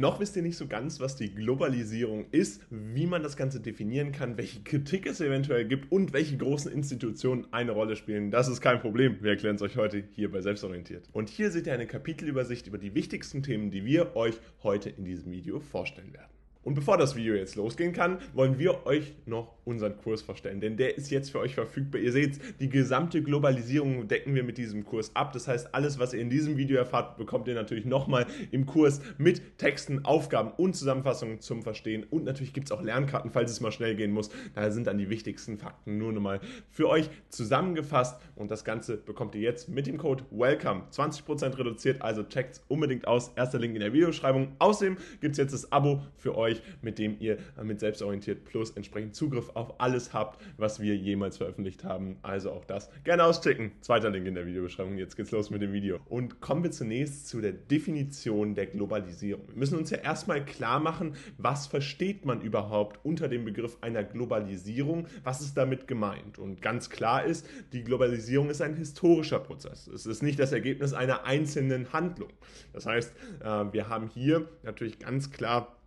Noch wisst ihr nicht so ganz, was die Globalisierung ist, wie man das Ganze definieren kann, welche Kritik es eventuell gibt und welche großen Institutionen eine Rolle spielen. Das ist kein Problem. Wir erklären es euch heute hier bei Selbstorientiert. Und hier seht ihr eine Kapitelübersicht über die wichtigsten Themen, die wir euch heute in diesem Video vorstellen werden. Und bevor das Video jetzt losgehen kann, wollen wir euch noch unseren Kurs vorstellen, denn der ist jetzt für euch verfügbar. Ihr seht, die gesamte Globalisierung decken wir mit diesem Kurs ab. Das heißt, alles, was ihr in diesem Video erfahrt, bekommt ihr natürlich nochmal im Kurs mit Texten, Aufgaben und Zusammenfassungen zum Verstehen. Und natürlich gibt es auch Lernkarten, falls es mal schnell gehen muss. Da sind dann die wichtigsten Fakten nur nochmal für euch zusammengefasst. Und das Ganze bekommt ihr jetzt mit dem Code WELCOME 20% reduziert. Also checkt unbedingt aus. Erster Link in der Videobeschreibung. Außerdem gibt es jetzt das Abo für euch euch, mit dem ihr mit Selbstorientiert Plus entsprechend Zugriff auf alles habt, was wir jemals veröffentlicht haben. Also auch das gerne auschecken. Zweiter Link in der Videobeschreibung. Jetzt geht's los mit dem Video. Und kommen wir zunächst zu der Definition der Globalisierung. Wir müssen uns ja erstmal klar machen, was versteht man überhaupt unter dem Begriff einer Globalisierung? Was ist damit gemeint? Und ganz klar ist, die Globalisierung ist ein historischer Prozess. Es ist nicht das Ergebnis einer einzelnen Handlung. Das heißt, äh, wir haben hier natürlich ganz klar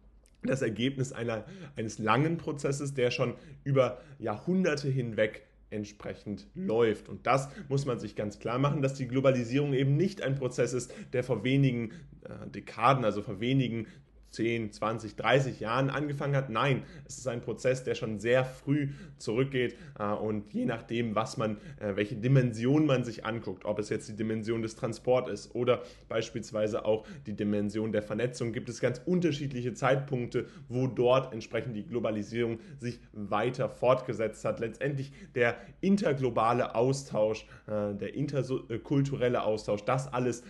das Ergebnis einer, eines langen Prozesses, der schon über Jahrhunderte hinweg entsprechend läuft. Und das muss man sich ganz klar machen, dass die Globalisierung eben nicht ein Prozess ist, der vor wenigen äh, Dekaden, also vor wenigen 10, 20, 30 Jahren angefangen hat. Nein, es ist ein Prozess, der schon sehr früh zurückgeht äh, und je nachdem, was man, äh, welche Dimension man sich anguckt, ob es jetzt die Dimension des Transports ist oder beispielsweise auch die Dimension der Vernetzung, gibt es ganz unterschiedliche Zeitpunkte, wo dort entsprechend die Globalisierung sich weiter fortgesetzt hat. Letztendlich der interglobale Austausch, äh, der interkulturelle Austausch, das alles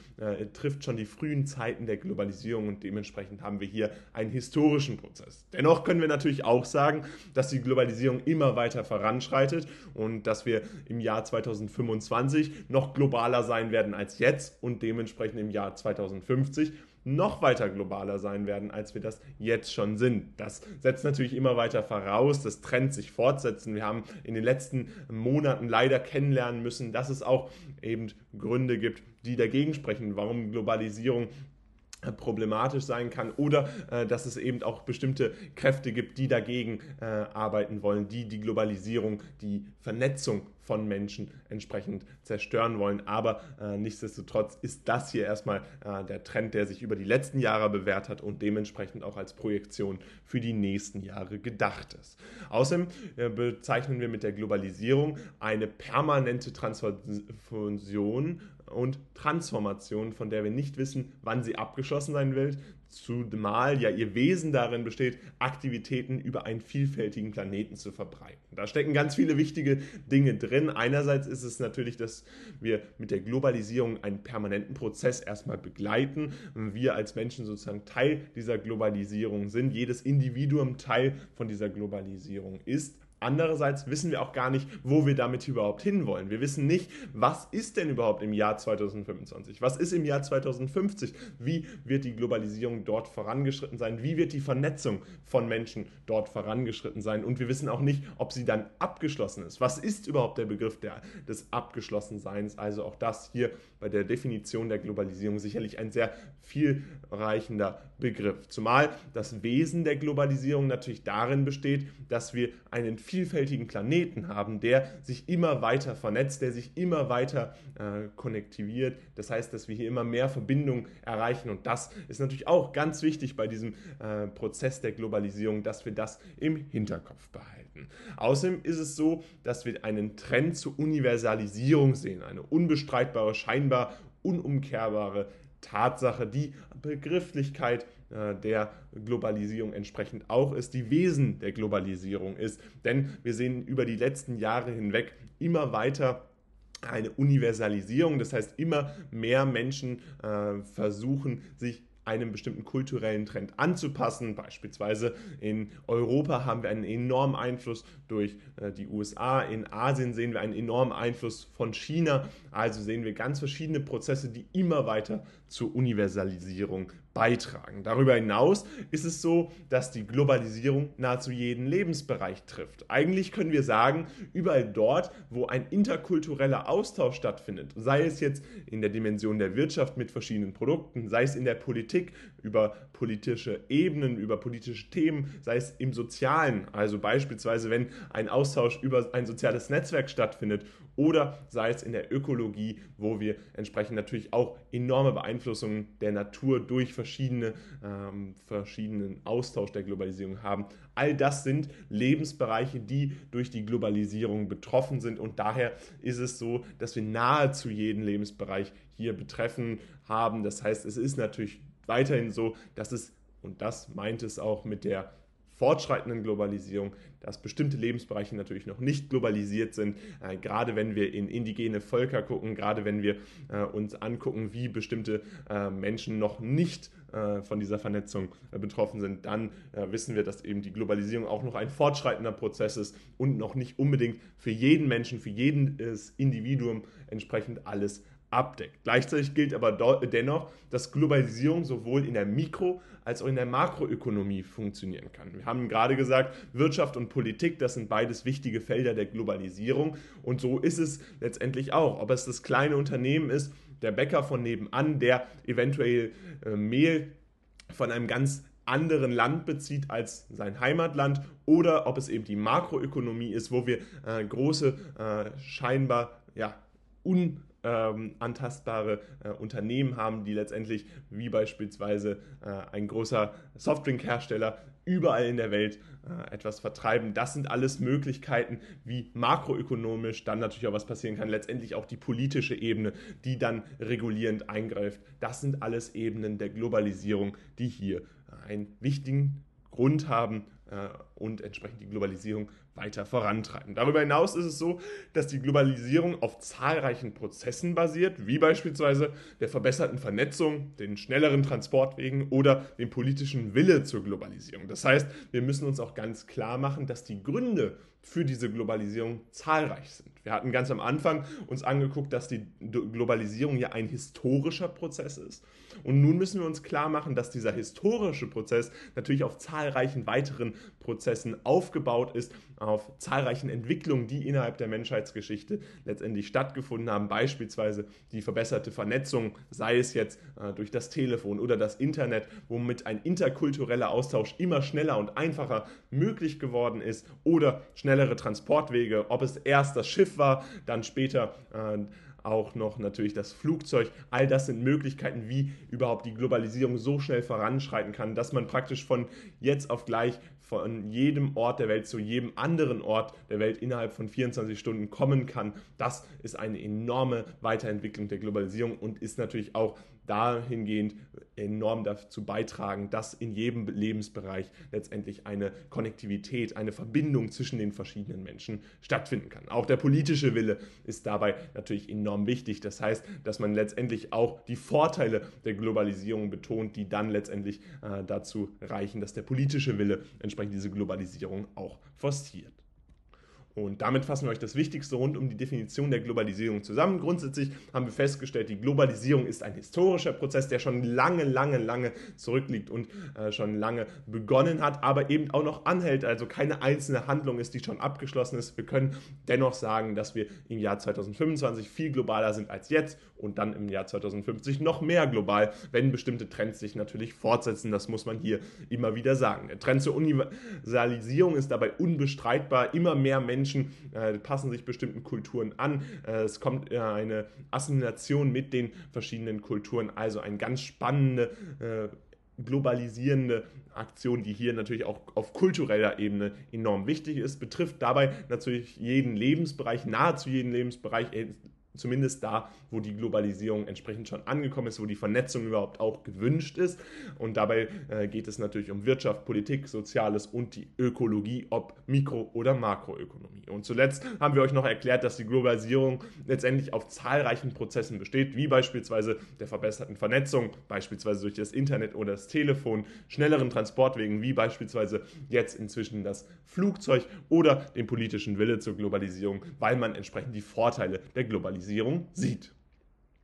trifft schon die frühen Zeiten der Globalisierung und dementsprechend haben wir hier einen historischen Prozess. Dennoch können wir natürlich auch sagen, dass die Globalisierung immer weiter voranschreitet und dass wir im Jahr 2025 noch globaler sein werden als jetzt und dementsprechend im Jahr 2050 noch weiter globaler sein werden, als wir das jetzt schon sind. Das setzt natürlich immer weiter voraus, das Trend sich fortsetzen. Wir haben in den letzten Monaten leider kennenlernen müssen, dass es auch eben Gründe gibt, die dagegen sprechen, warum Globalisierung problematisch sein kann oder äh, dass es eben auch bestimmte Kräfte gibt, die dagegen äh, arbeiten wollen, die die Globalisierung, die Vernetzung von Menschen entsprechend zerstören wollen. Aber äh, nichtsdestotrotz ist das hier erstmal äh, der Trend, der sich über die letzten Jahre bewährt hat und dementsprechend auch als Projektion für die nächsten Jahre gedacht ist. Außerdem äh, bezeichnen wir mit der Globalisierung eine permanente Transfusion und Transformation, von der wir nicht wissen, wann sie abgeschlossen sein wird, zumal ja ihr Wesen darin besteht, Aktivitäten über einen vielfältigen Planeten zu verbreiten. Da stecken ganz viele wichtige Dinge drin. Einerseits ist es natürlich, dass wir mit der Globalisierung einen permanenten Prozess erstmal begleiten. Wir als Menschen sozusagen Teil dieser Globalisierung sind, jedes Individuum Teil von dieser Globalisierung ist. Andererseits wissen wir auch gar nicht, wo wir damit überhaupt hinwollen. Wir wissen nicht, was ist denn überhaupt im Jahr 2025? Was ist im Jahr 2050? Wie wird die Globalisierung dort vorangeschritten sein? Wie wird die Vernetzung von Menschen dort vorangeschritten sein? Und wir wissen auch nicht, ob sie dann abgeschlossen ist. Was ist überhaupt der Begriff der, des Abgeschlossenseins? Also auch das hier bei der Definition der Globalisierung sicherlich ein sehr vielreichender Begriff. Zumal das Wesen der Globalisierung natürlich darin besteht, dass wir einen vielfältigen Planeten haben, der sich immer weiter vernetzt, der sich immer weiter äh, konnektiviert. Das heißt, dass wir hier immer mehr Verbindungen erreichen und das ist natürlich auch ganz wichtig bei diesem äh, Prozess der Globalisierung, dass wir das im Hinterkopf behalten. Außerdem ist es so, dass wir einen Trend zur Universalisierung sehen, eine unbestreitbare, scheinbar unumkehrbare Tatsache, die Begrifflichkeit der Globalisierung entsprechend auch ist, die Wesen der Globalisierung ist. Denn wir sehen über die letzten Jahre hinweg immer weiter eine Universalisierung, das heißt immer mehr Menschen äh, versuchen sich einem bestimmten kulturellen Trend anzupassen. Beispielsweise in Europa haben wir einen enormen Einfluss durch äh, die USA, in Asien sehen wir einen enormen Einfluss von China. Also sehen wir ganz verschiedene Prozesse, die immer weiter zur Universalisierung beitragen. Darüber hinaus ist es so, dass die Globalisierung nahezu jeden Lebensbereich trifft. Eigentlich können wir sagen, überall dort, wo ein interkultureller Austausch stattfindet, sei es jetzt in der Dimension der Wirtschaft mit verschiedenen Produkten, sei es in der Politik über politische Ebenen, über politische Themen, sei es im Sozialen, also beispielsweise wenn ein Austausch über ein soziales Netzwerk stattfindet oder sei es in der Ökologie, wo wir entsprechend natürlich auch enorme Beeinflussungen der Natur durch verschiedene, ähm, verschiedenen Austausch der Globalisierung haben. All das sind Lebensbereiche, die durch die Globalisierung betroffen sind und daher ist es so, dass wir nahezu jeden Lebensbereich hier betreffen haben. Das heißt, es ist natürlich weiterhin so, dass es, und das meint es auch mit der fortschreitenden Globalisierung, dass bestimmte Lebensbereiche natürlich noch nicht globalisiert sind, äh, gerade wenn wir in indigene Völker gucken, gerade wenn wir äh, uns angucken, wie bestimmte äh, Menschen noch nicht äh, von dieser Vernetzung äh, betroffen sind, dann äh, wissen wir, dass eben die Globalisierung auch noch ein fortschreitender Prozess ist und noch nicht unbedingt für jeden Menschen, für jedes Individuum entsprechend alles abdeckt. Gleichzeitig gilt aber dennoch, dass Globalisierung sowohl in der Mikro- als auch in der Makroökonomie funktionieren kann. Wir haben gerade gesagt, Wirtschaft und Politik, das sind beides wichtige Felder der Globalisierung und so ist es letztendlich auch. Ob es das kleine Unternehmen ist, der Bäcker von nebenan, der eventuell äh, Mehl von einem ganz anderen Land bezieht als sein Heimatland oder ob es eben die Makroökonomie ist, wo wir äh, große, äh, scheinbar ja, un ähm, antastbare äh, Unternehmen haben, die letztendlich wie beispielsweise äh, ein großer Softdrinkhersteller überall in der Welt äh, etwas vertreiben. Das sind alles Möglichkeiten, wie makroökonomisch dann natürlich auch was passieren kann. Letztendlich auch die politische Ebene, die dann regulierend eingreift. Das sind alles Ebenen der Globalisierung, die hier einen wichtigen Grund haben äh, und entsprechend die Globalisierung weiter vorantreiben. Darüber hinaus ist es so, dass die Globalisierung auf zahlreichen Prozessen basiert, wie beispielsweise der verbesserten Vernetzung, den schnelleren Transportwegen oder dem politischen Wille zur Globalisierung. Das heißt, wir müssen uns auch ganz klar machen, dass die Gründe für diese Globalisierung zahlreich sind. Wir hatten ganz am Anfang uns angeguckt, dass die Globalisierung ja ein historischer Prozess ist. Und nun müssen wir uns klar machen, dass dieser historische Prozess natürlich auf zahlreichen weiteren Prozessen aufgebaut ist, auf zahlreichen Entwicklungen, die innerhalb der Menschheitsgeschichte letztendlich stattgefunden haben. Beispielsweise die verbesserte Vernetzung, sei es jetzt äh, durch das Telefon oder das Internet, womit ein interkultureller Austausch immer schneller und einfacher möglich geworden ist oder schnellere Transportwege, ob es erst das Schiff war, dann später äh, auch noch natürlich das Flugzeug. All das sind Möglichkeiten, wie überhaupt die Globalisierung so schnell voranschreiten kann, dass man praktisch von jetzt auf gleich von jedem Ort der Welt zu jedem anderen Ort der Welt innerhalb von 24 Stunden kommen kann. Das ist eine enorme Weiterentwicklung der Globalisierung und ist natürlich auch dahingehend enorm dazu beitragen, dass in jedem Lebensbereich letztendlich eine Konnektivität, eine Verbindung zwischen den verschiedenen Menschen stattfinden kann. Auch der politische Wille ist dabei natürlich enorm wichtig. Das heißt, dass man letztendlich auch die Vorteile der Globalisierung betont, die dann letztendlich äh, dazu reichen, dass der politische Wille entsprechend diese Globalisierung auch forciert. Und damit fassen wir euch das Wichtigste rund um die Definition der Globalisierung zusammen. Grundsätzlich haben wir festgestellt, die Globalisierung ist ein historischer Prozess, der schon lange, lange, lange zurückliegt und äh, schon lange begonnen hat, aber eben auch noch anhält. Also keine einzelne Handlung ist, die schon abgeschlossen ist. Wir können dennoch sagen, dass wir im Jahr 2025 viel globaler sind als jetzt und dann im Jahr 2050 noch mehr global, wenn bestimmte Trends sich natürlich fortsetzen. Das muss man hier immer wieder sagen. Der Trend zur Universalisierung ist dabei unbestreitbar. Immer mehr Menschen äh, passen sich bestimmten Kulturen an. Äh, es kommt äh, eine Assimilation mit den verschiedenen Kulturen, also eine ganz spannende äh, globalisierende Aktion, die hier natürlich auch auf kultureller Ebene enorm wichtig ist, betrifft dabei natürlich jeden Lebensbereich, nahezu jeden Lebensbereich, zumindest da, wo die Globalisierung entsprechend schon angekommen ist, wo die Vernetzung überhaupt auch gewünscht ist. Und dabei äh, geht es natürlich um Wirtschaft, Politik, Soziales und die Ökologie, ob Mikro- oder Makroökonomie. Und zuletzt haben wir euch noch erklärt, dass die Globalisierung letztendlich auf zahlreichen Prozessen besteht, wie beispielsweise der verbesserten Vernetzung, beispielsweise durch das Internet oder das Telefon, schnelleren Transportwegen, wie beispielsweise jetzt inzwischen das Flugzeug oder den politischen Wille zur Globalisierung, weil man entsprechend die Vorteile der Globalisierung Globalisierung sieht.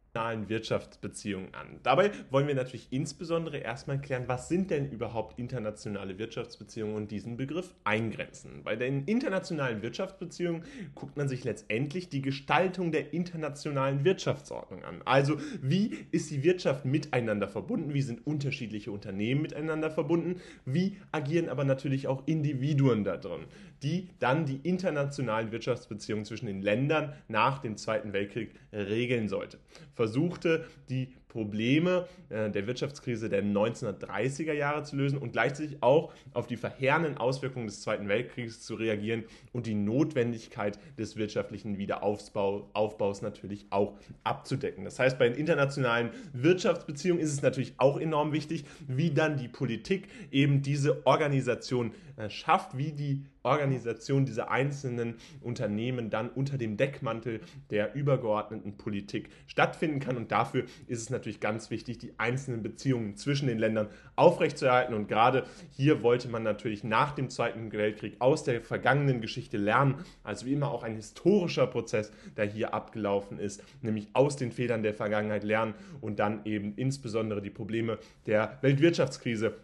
Internationalen Wirtschaftsbeziehungen an. Dabei wollen wir natürlich insbesondere erstmal klären, was sind denn überhaupt internationale Wirtschaftsbeziehungen und diesen Begriff eingrenzen. Bei den internationalen Wirtschaftsbeziehungen guckt man sich letztendlich die Gestaltung der internationalen Wirtschaftsordnung an. Also wie ist die Wirtschaft miteinander verbunden, wie sind unterschiedliche Unternehmen miteinander verbunden, wie agieren aber natürlich auch Individuen da drin, die dann die internationalen Wirtschaftsbeziehungen zwischen den Ländern nach dem Zweiten Weltkrieg regeln sollte versuchte, die Probleme äh, der Wirtschaftskrise der 1930er Jahre zu lösen und gleichzeitig auch auf die verheerenden Auswirkungen des Zweiten Weltkriegs zu reagieren und die Notwendigkeit des wirtschaftlichen Wiederaufbaus natürlich auch abzudecken. Das heißt, bei den internationalen Wirtschaftsbeziehungen ist es natürlich auch enorm wichtig, wie dann die Politik eben diese Organisation äh, schafft, wie die Organisation dieser einzelnen Unternehmen dann unter dem Deckmantel der übergeordneten Politik stattfinden kann. Und dafür ist es natürlich ganz wichtig, die einzelnen Beziehungen zwischen den Ländern aufrechtzuerhalten. Und gerade hier wollte man natürlich nach dem Zweiten Weltkrieg aus der vergangenen Geschichte lernen. Also wie immer auch ein historischer Prozess, der hier abgelaufen ist, nämlich aus den Fehlern der Vergangenheit lernen und dann eben insbesondere die Probleme der Weltwirtschaftskrise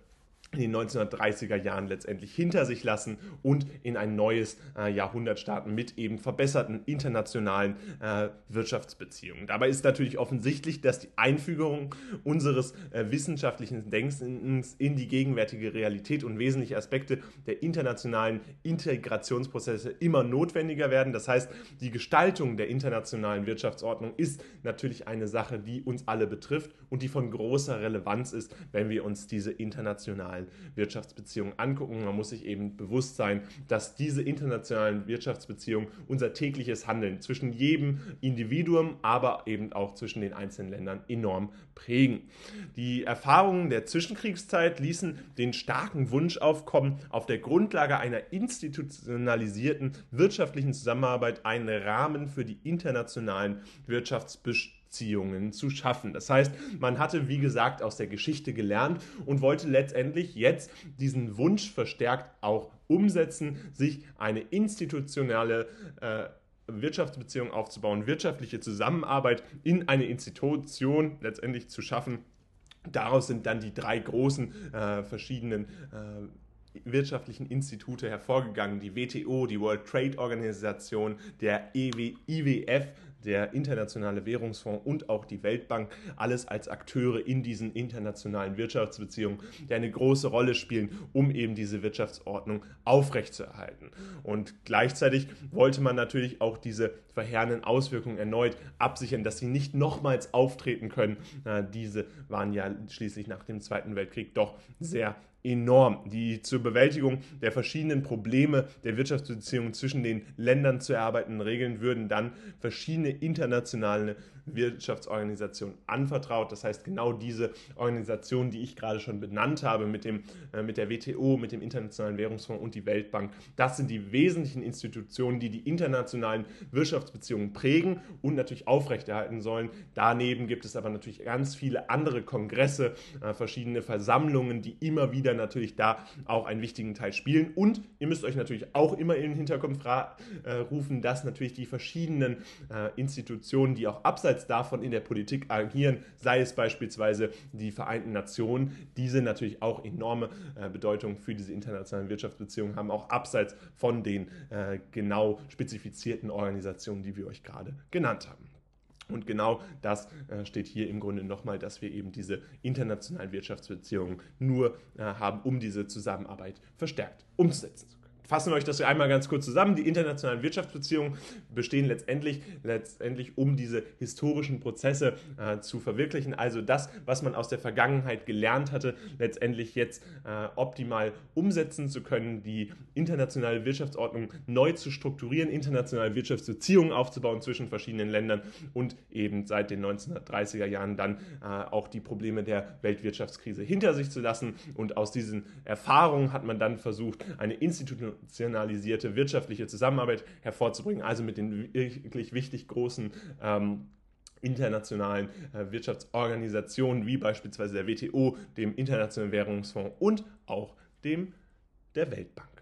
in den 1930er Jahren letztendlich hinter sich lassen und in ein neues äh, Jahrhundert starten mit eben verbesserten internationalen äh, Wirtschaftsbeziehungen. Dabei ist natürlich offensichtlich, dass die Einfügung unseres äh, wissenschaftlichen Denkens in die gegenwärtige Realität und wesentliche Aspekte der internationalen Integrationsprozesse immer notwendiger werden. Das heißt, die Gestaltung der internationalen Wirtschaftsordnung ist natürlich eine Sache, die uns alle betrifft und die von großer Relevanz ist, wenn wir uns diese internationalen internationalen Wirtschaftsbeziehungen angucken. Man muss sich eben bewusst sein, dass diese internationalen Wirtschaftsbeziehungen unser tägliches Handeln zwischen jedem Individuum, aber eben auch zwischen den einzelnen Ländern enorm prägen. Die Erfahrungen der Zwischenkriegszeit ließen den starken Wunsch aufkommen, auf der Grundlage einer institutionalisierten wirtschaftlichen Zusammenarbeit einen Rahmen für die internationalen Wirtschaftsbeziehungen Beziehungen zu schaffen. Das heißt, man hatte, wie gesagt, aus der Geschichte gelernt und wollte letztendlich jetzt diesen Wunsch verstärkt auch umsetzen, sich eine institutionelle äh, Wirtschaftsbeziehung aufzubauen, wirtschaftliche Zusammenarbeit in eine Institution letztendlich zu schaffen. Daraus sind dann die drei großen äh, verschiedenen äh, wirtschaftlichen Institute hervorgegangen, die WTO, die World Trade Organization, der EW, IWF, der Internationale Währungsfonds und auch die Weltbank, alles als Akteure in diesen internationalen Wirtschaftsbeziehungen, die eine große Rolle spielen, um eben diese Wirtschaftsordnung aufrechtzuerhalten. Und gleichzeitig wollte man natürlich auch diese verheerenden Auswirkungen erneut absichern, dass sie nicht nochmals auftreten können. Diese waren ja schließlich nach dem Zweiten Weltkrieg doch sehr enorm. Die zur Bewältigung der verschiedenen Probleme der Wirtschaftsbeziehungen zwischen den Ländern zu erarbeitenden Regeln würden dann verschiedene internationale Wirtschaftsorganisationen anvertraut. Das heißt, genau diese Organisationen, die ich gerade schon benannt habe, mit, dem, äh, mit der WTO, mit dem Internationalen Währungsfonds und die Weltbank, das sind die wesentlichen Institutionen, die die internationalen Wirtschaftsbeziehungen prägen und natürlich aufrechterhalten sollen. Daneben gibt es aber natürlich ganz viele andere Kongresse, äh, verschiedene Versammlungen, die immer wieder natürlich da auch einen wichtigen Teil spielen. Und ihr müsst euch natürlich auch immer in den Hinterkopf äh, rufen, dass natürlich die verschiedenen Institutionen, die auch abseits davon in der Politik agieren, sei es beispielsweise die Vereinten Nationen, diese natürlich auch enorme äh, Bedeutung für diese internationalen Wirtschaftsbeziehungen haben, auch abseits von den äh, genau spezifizierten Organisationen, die wir euch gerade genannt haben. Und genau das äh, steht hier im Grunde nochmal, dass wir eben diese internationalen Wirtschaftsbeziehungen nur äh, haben, um diese Zusammenarbeit verstärkt umzusetzen fassen wir euch das einmal ganz kurz zusammen. Die internationalen Wirtschaftsbeziehungen bestehen letztendlich, letztendlich um diese historischen Prozesse äh, zu verwirklichen. Also das, was man aus der Vergangenheit gelernt hatte, letztendlich jetzt äh, optimal umsetzen zu können, die internationale Wirtschaftsordnung neu zu strukturieren, internationale Wirtschaftsbeziehungen aufzubauen zwischen verschiedenen Ländern und eben seit den 1930er Jahren dann äh, auch die Probleme der Weltwirtschaftskrise hinter sich zu lassen. Und aus diesen Erfahrungen hat man dann versucht, eine Institution institutionalisierte wirtschaftliche Zusammenarbeit hervorzubringen, also mit den wirklich wichtig großen ähm, internationalen äh, Wirtschaftsorganisationen wie beispielsweise der WTO, dem Internationalen Währungsfonds und auch dem der Weltbank.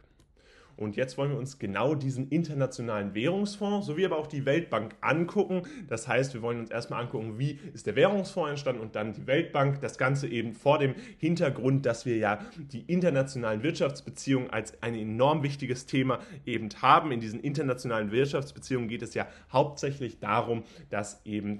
Und jetzt wollen wir uns genau diesen internationalen Währungsfonds sowie aber auch die Weltbank angucken. Das heißt, wir wollen uns erstmal angucken, wie ist der Währungsfonds entstanden und dann die Weltbank. Das Ganze eben vor dem Hintergrund, dass wir ja die internationalen Wirtschaftsbeziehungen als ein enorm wichtiges Thema eben haben. In diesen internationalen Wirtschaftsbeziehungen geht es ja hauptsächlich darum, dass eben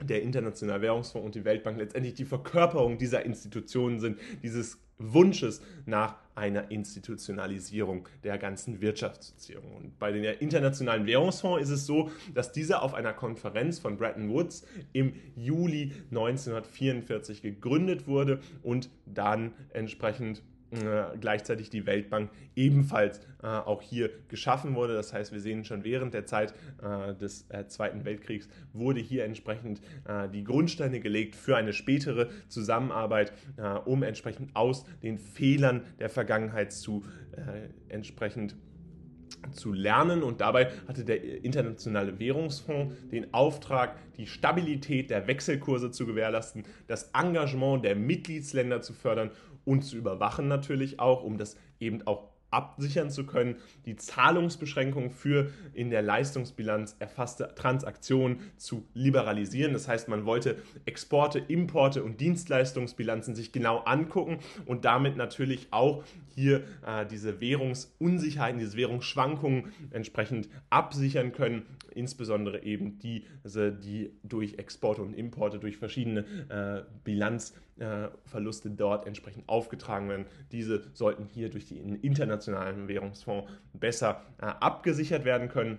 der Internationale Währungsfonds und die Weltbank letztendlich die Verkörperung dieser Institutionen sind, dieses Wunsches nach einer Institutionalisierung der ganzen Wirtschaftsbeziehungen. Und bei dem Internationalen Währungsfonds ist es so, dass dieser auf einer Konferenz von Bretton Woods im Juli 1944 gegründet wurde und dann entsprechend äh, gleichzeitig die Weltbank ebenfalls äh, auch hier geschaffen wurde. Das heißt, wir sehen schon während der Zeit äh, des äh, Zweiten Weltkriegs wurde hier entsprechend äh, die Grundsteine gelegt für eine spätere Zusammenarbeit, äh, um entsprechend aus den Fehlern der Vergangenheit zu entsprechend zu lernen und dabei hatte der Internationale Währungsfonds den Auftrag, die Stabilität der Wechselkurse zu gewährleisten, das Engagement der Mitgliedsländer zu fördern und zu überwachen natürlich auch, um das eben auch absichern zu können, die Zahlungsbeschränkungen für in der Leistungsbilanz erfasste Transaktionen zu liberalisieren. Das heißt, man wollte Exporte, Importe und Dienstleistungsbilanzen sich genau angucken und damit natürlich auch hier äh, diese Währungsunsicherheiten, diese Währungsschwankungen entsprechend absichern können, insbesondere eben diese, die durch Exporte und Importe, durch verschiedene äh, Bilanzverluste dort entsprechend aufgetragen werden. Diese sollten hier durch den internationalen Währungsfonds besser äh, abgesichert werden können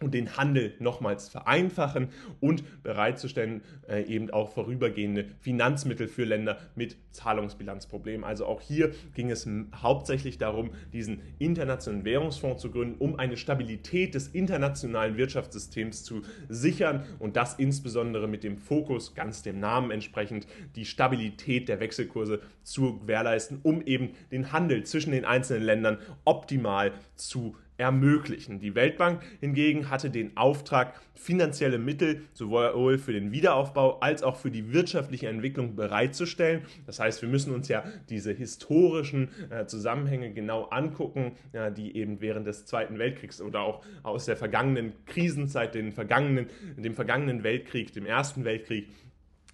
und den Handel nochmals vereinfachen und bereitzustellen, äh, eben auch vorübergehende Finanzmittel für Länder mit Zahlungsbilanzproblemen. Also auch hier ging es hauptsächlich darum, diesen internationalen Währungsfonds zu gründen, um eine Stabilität des internationalen Wirtschaftssystems zu sichern und das insbesondere mit dem Fokus, ganz dem Namen entsprechend, die Stabilität der Wechselkurse zu gewährleisten, um eben den Handel zwischen den einzelnen Ländern optimal zu ermöglichen. Die Weltbank hingegen hatte den Auftrag, finanzielle Mittel sowohl für den Wiederaufbau als auch für die wirtschaftliche Entwicklung bereitzustellen. Das heißt, wir müssen uns ja diese historischen äh, Zusammenhänge genau angucken, die eben während des Zweiten Weltkriegs oder auch aus der vergangenen Krisenzeit, den vergangenen, dem vergangenen Weltkrieg, dem Ersten Weltkrieg,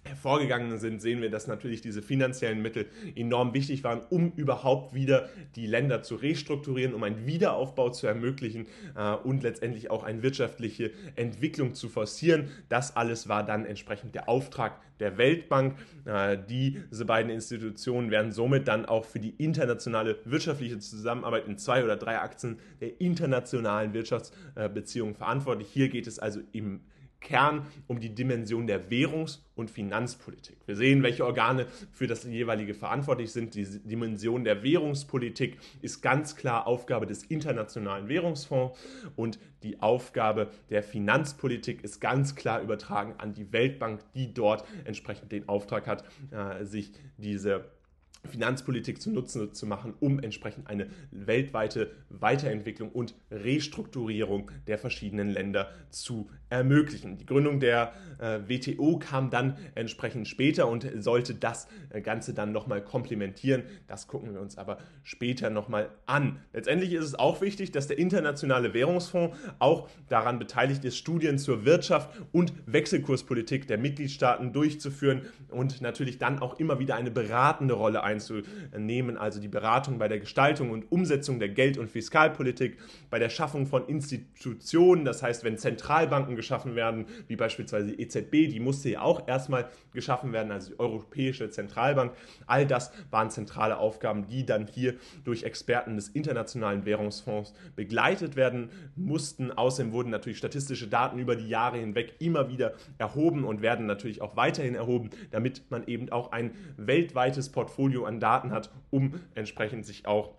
hervorgegangen sind, sehen wir, dass natürlich diese finanziellen Mittel enorm wichtig waren, um überhaupt wieder die Länder zu restrukturieren, um einen Wiederaufbau zu ermöglichen äh, und letztendlich auch eine wirtschaftliche Entwicklung zu forcieren. Das alles war dann entsprechend der Auftrag der Weltbank. Äh, diese beiden Institutionen werden somit dann auch für die internationale wirtschaftliche Zusammenarbeit in zwei oder drei Achsen der internationalen Wirtschaftsbeziehungen verantwortlich. Hier geht es also im Kern um die Dimension der Währungs- und Finanzpolitik. Wir sehen, welche Organe für das jeweilige verantwortlich sind. Die Dimension der Währungspolitik ist ganz klar Aufgabe des Internationalen Währungsfonds und die Aufgabe der Finanzpolitik ist ganz klar übertragen an die Weltbank, die dort entsprechend den Auftrag hat, äh, sich diese Finanzpolitik zunutze zu machen, um entsprechend eine weltweite Weiterentwicklung und Restrukturierung der verschiedenen Länder zu ermöglichen. Die Gründung der äh, WTO kam dann entsprechend später und sollte das äh, Ganze dann nochmal komplementieren. Das gucken wir uns aber später nochmal an. Letztendlich ist es auch wichtig, dass der Internationale Währungsfonds auch daran beteiligt ist, Studien zur Wirtschaft und Wechselkurspolitik der Mitgliedstaaten durchzuführen und natürlich dann auch immer wieder eine beratende Rolle einzunehmen einzunehmen, also die Beratung bei der Gestaltung und Umsetzung der Geld- und Fiskalpolitik, bei der Schaffung von Institutionen, das heißt, wenn Zentralbanken geschaffen werden, wie beispielsweise die EZB, die musste ja auch erstmal geschaffen werden, also die Europäische Zentralbank, all das waren zentrale Aufgaben, die dann hier durch Experten des Internationalen Währungsfonds begleitet werden mussten. Außerdem wurden natürlich statistische Daten über die Jahre hinweg immer wieder erhoben und werden natürlich auch weiterhin erhoben, damit man eben auch ein weltweites Portfolio an Daten hat, um entsprechend sich auch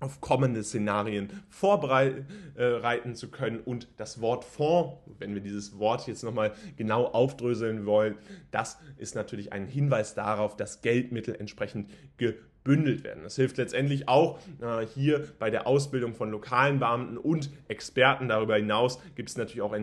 auf kommende Szenarien vorbereiten zu können. Und das Wort Fonds, wenn wir dieses Wort jetzt nochmal genau aufdröseln wollen, das ist natürlich ein Hinweis darauf, dass Geldmittel entsprechend gebündelt werden. Das hilft letztendlich auch äh, hier bei der Ausbildung von lokalen Beamten und Experten. Darüber hinaus gibt es natürlich auch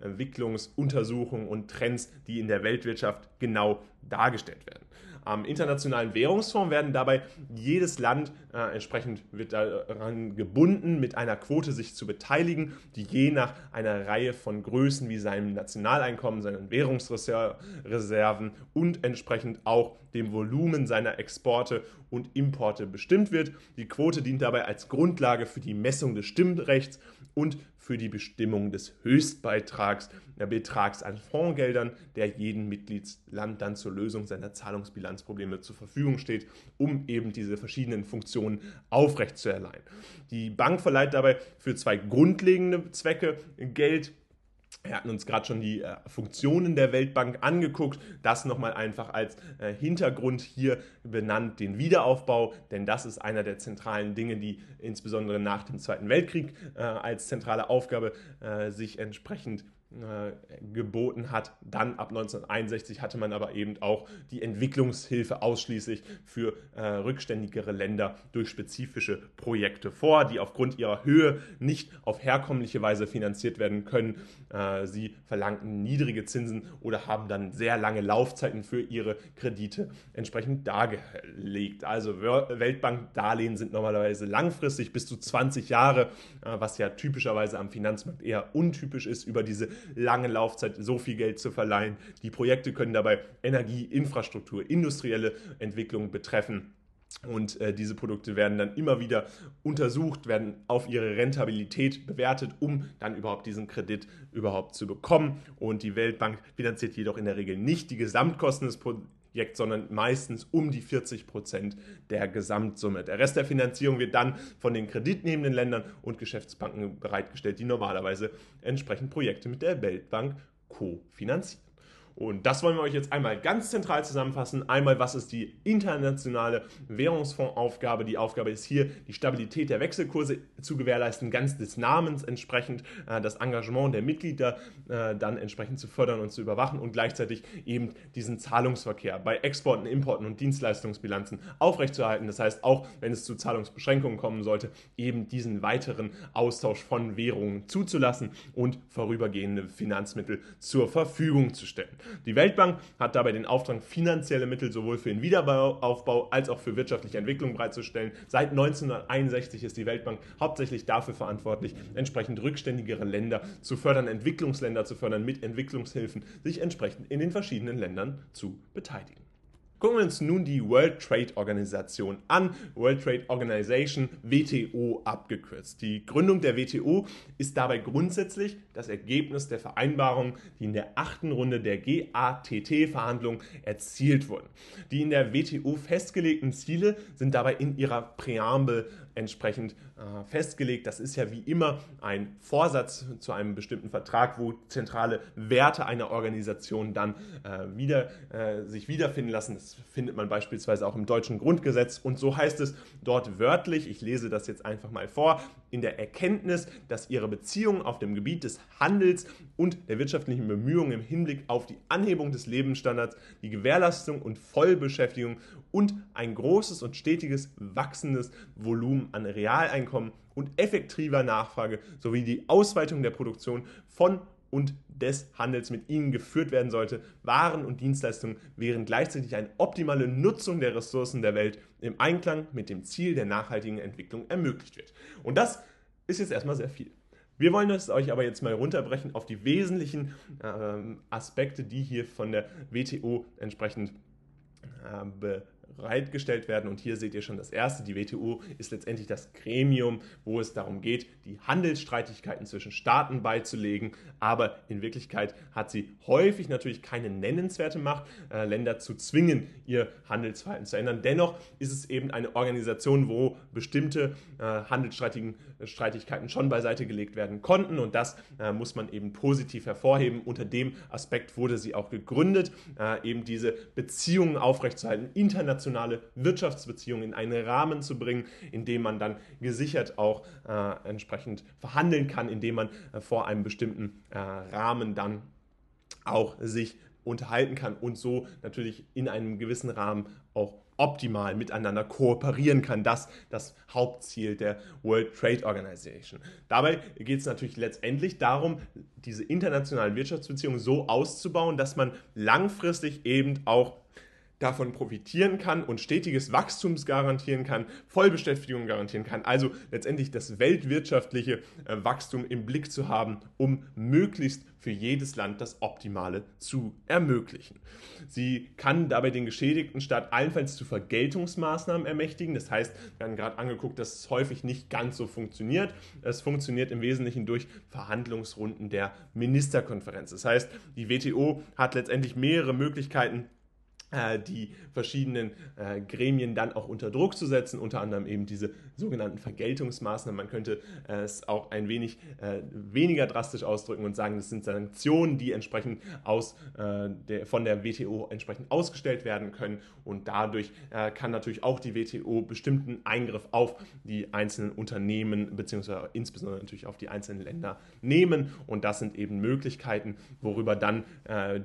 Entwicklungsuntersuchungen und Trends, die in der Weltwirtschaft genau dargestellt werden. Am Internationalen Währungsfonds werden dabei jedes Land äh, entsprechend wird daran gebunden, mit einer Quote sich zu beteiligen, die je nach einer Reihe von Größen wie seinem Nationaleinkommen, seinen Währungsreserven und entsprechend auch dem Volumen seiner Exporte und Importe bestimmt wird. Die Quote dient dabei als Grundlage für die Messung des Stimmrechts und für die Bestimmung des Höchstbeitrags, der Betrags an Fondsgeldern, der jedem Mitgliedsland dann zur Lösung seiner Zahlungsbilanzprobleme zur Verfügung steht, um eben diese verschiedenen Funktionen aufrechtzuerleihen. Die Bank verleiht dabei für zwei grundlegende Zwecke Geld wir hatten uns gerade schon die äh, Funktionen der Weltbank angeguckt. Das nochmal einfach als äh, Hintergrund hier benannt, den Wiederaufbau, denn das ist einer der zentralen Dinge, die insbesondere nach dem Zweiten Weltkrieg äh, als zentrale Aufgabe äh, sich entsprechend geboten hat. Dann ab 1961 hatte man aber eben auch die Entwicklungshilfe ausschließlich für äh, rückständigere Länder durch spezifische Projekte vor, die aufgrund ihrer Höhe nicht auf herkömmliche Weise finanziert werden können. Äh, sie verlangten niedrige Zinsen oder haben dann sehr lange Laufzeiten für ihre Kredite entsprechend dargelegt. Also Weltbankdarlehen sind normalerweise langfristig bis zu 20 Jahre, äh, was ja typischerweise am Finanzmarkt eher untypisch ist, über diese lange Laufzeit so viel Geld zu verleihen. Die Projekte können dabei Energie, Infrastruktur, industrielle Entwicklung betreffen. Und äh, diese Produkte werden dann immer wieder untersucht, werden auf ihre Rentabilität bewertet, um dann überhaupt diesen Kredit überhaupt zu bekommen. Und die Weltbank finanziert jedoch in der Regel nicht die Gesamtkosten des Projekts Objekt, sondern meistens um die 40 Prozent der Gesamtsumme. Der Rest der Finanzierung wird dann von den kreditnehmenden Ländern und Geschäftsbanken bereitgestellt, die normalerweise entsprechend Projekte mit der Weltbank kofinanzieren. Und das wollen wir euch jetzt einmal ganz zentral zusammenfassen. Einmal, was ist die internationale Währungsfondsaufgabe? Die Aufgabe ist hier, die Stabilität der Wechselkurse zu gewährleisten, ganz des Namens entsprechend, äh, das Engagement der Mitglieder äh, dann entsprechend zu fördern und zu überwachen und gleichzeitig eben diesen Zahlungsverkehr bei Exporten, Importen und Dienstleistungsbilanzen aufrechtzuerhalten. Das heißt, auch wenn es zu Zahlungsbeschränkungen kommen sollte, eben diesen weiteren Austausch von Währungen zuzulassen und vorübergehende Finanzmittel zur Verfügung zu stellen. Die Weltbank hat dabei den Auftrag, finanzielle Mittel sowohl für den Wiederaufbau als auch für wirtschaftliche Entwicklung bereitzustellen. Seit 1961 ist die Weltbank hauptsächlich dafür verantwortlich, entsprechend rückständigere Länder zu fördern, Entwicklungsländer zu fördern, mit Entwicklungshilfen sich entsprechend in den verschiedenen Ländern zu beteiligen. Gucken wir uns nun die World Trade Organization an. World Trade Organization, WTO abgekürzt. Die Gründung der WTO ist dabei grundsätzlich das Ergebnis der Vereinbarungen, die in der achten Runde der GATT-Verhandlungen erzielt wurden. Die in der WTO festgelegten Ziele sind dabei in ihrer Präambel entsprechend äh, festgelegt. Das ist ja wie immer ein Vorsatz zu einem bestimmten Vertrag, wo zentrale Werte einer Organisation dann äh, wieder, äh, sich wiederfinden lassen. Das findet man beispielsweise auch im deutschen Grundgesetz. Und so heißt es dort wörtlich, ich lese das jetzt einfach mal vor, in der Erkenntnis, dass ihre Beziehungen auf dem Gebiet des Handels und der wirtschaftlichen Bemühungen im Hinblick auf die Anhebung des Lebensstandards, die Gewährleistung und Vollbeschäftigung und ein großes und stetiges wachsendes Volumen an Realeinkommen und effektiver Nachfrage sowie die Ausweitung der Produktion von und des Handels mit ihnen geführt werden sollte. Waren und Dienstleistungen wären gleichzeitig eine optimale Nutzung der Ressourcen der Welt im Einklang mit dem Ziel der nachhaltigen Entwicklung ermöglicht wird. Und das ist jetzt erstmal sehr viel. Wir wollen es euch aber jetzt mal runterbrechen auf die wesentlichen ähm, Aspekte, die hier von der WTO entsprechend äh, bereitgestellt werden. Und hier seht ihr schon das erste. Die WTO ist letztendlich das Gremium, wo es darum geht, die Handelsstreitigkeiten zwischen Staaten beizulegen. Aber in Wirklichkeit hat sie häufig natürlich keine nennenswerte Macht, äh, Länder zu zwingen, ihr Handelsverhalten zu ändern. Dennoch ist es eben eine Organisation, wo bestimmte äh, Handelsstreitigkeiten schon beiseite gelegt werden konnten. Und das äh, muss man eben positiv hervorheben. Unter dem Aspekt wurde sie auch gegründet, äh, eben diese Beziehungen aufrechtzuerhalten, international internationale Wirtschaftsbeziehungen in einen Rahmen zu bringen, in dem man dann gesichert auch äh, entsprechend verhandeln kann, indem man äh, vor einem bestimmten äh, Rahmen dann auch sich unterhalten kann und so natürlich in einem gewissen Rahmen auch optimal miteinander kooperieren kann. Das das Hauptziel der World Trade Organization. Dabei geht es natürlich letztendlich darum, diese internationalen Wirtschaftsbeziehungen so auszubauen, dass man langfristig eben auch davon profitieren kann und stetiges Wachstums garantieren kann, Vollbeschäftigung garantieren kann, also letztendlich das weltwirtschaftliche äh, Wachstum im Blick zu haben, um möglichst für jedes Land das Optimale zu ermöglichen. Sie kann dabei den geschädigten Staat allenfalls zu Vergeltungsmaßnahmen ermächtigen. Das heißt, wir haben gerade angeguckt, dass es häufig nicht ganz so funktioniert. Es funktioniert im Wesentlichen durch Verhandlungsrunden der Ministerkonferenz. Das heißt, die WTO hat letztendlich mehrere Möglichkeiten, die verschiedenen äh, Gremien dann auch unter Druck zu setzen, unter anderem eben diese sogenannten Vergeltungsmaßnahmen. Man könnte äh, es auch ein wenig äh, weniger drastisch ausdrücken und sagen, das sind Sanktionen, die entsprechend aus, äh, der, von der WTO entsprechend ausgestellt werden können und dadurch äh, kann natürlich auch die WTO bestimmten Eingriff auf die einzelnen Unternehmen beziehungsweise insbesondere natürlich auf die einzelnen Länder nehmen und das sind eben Möglichkeiten, worüber dann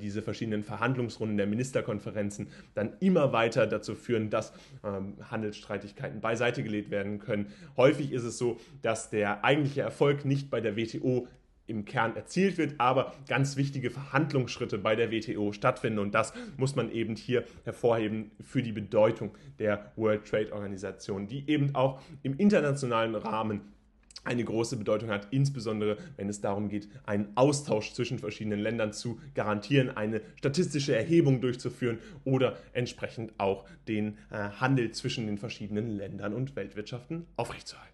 diese verschiedenen Verhandlungsrunden der Ministerkonferenz Grenzen dann immer weiter dazu führen, dass ähm, Handelsstreitigkeiten beiseite gelegt werden können. Häufig ist es so, dass der eigentliche Erfolg nicht bei der WTO im Kern erzielt wird, aber ganz wichtige Verhandlungsschritte bei der WTO stattfinden und das muss man eben hier hervorheben für die Bedeutung der World Trade Organization, die eben auch im internationalen Rahmen eine große Bedeutung hat, insbesondere wenn es darum geht, einen Austausch zwischen verschiedenen Ländern zu garantieren, eine statistische Erhebung durchzuführen oder entsprechend auch den äh, Handel zwischen den verschiedenen Ländern und Weltwirtschaften aufrechtzuerhalten.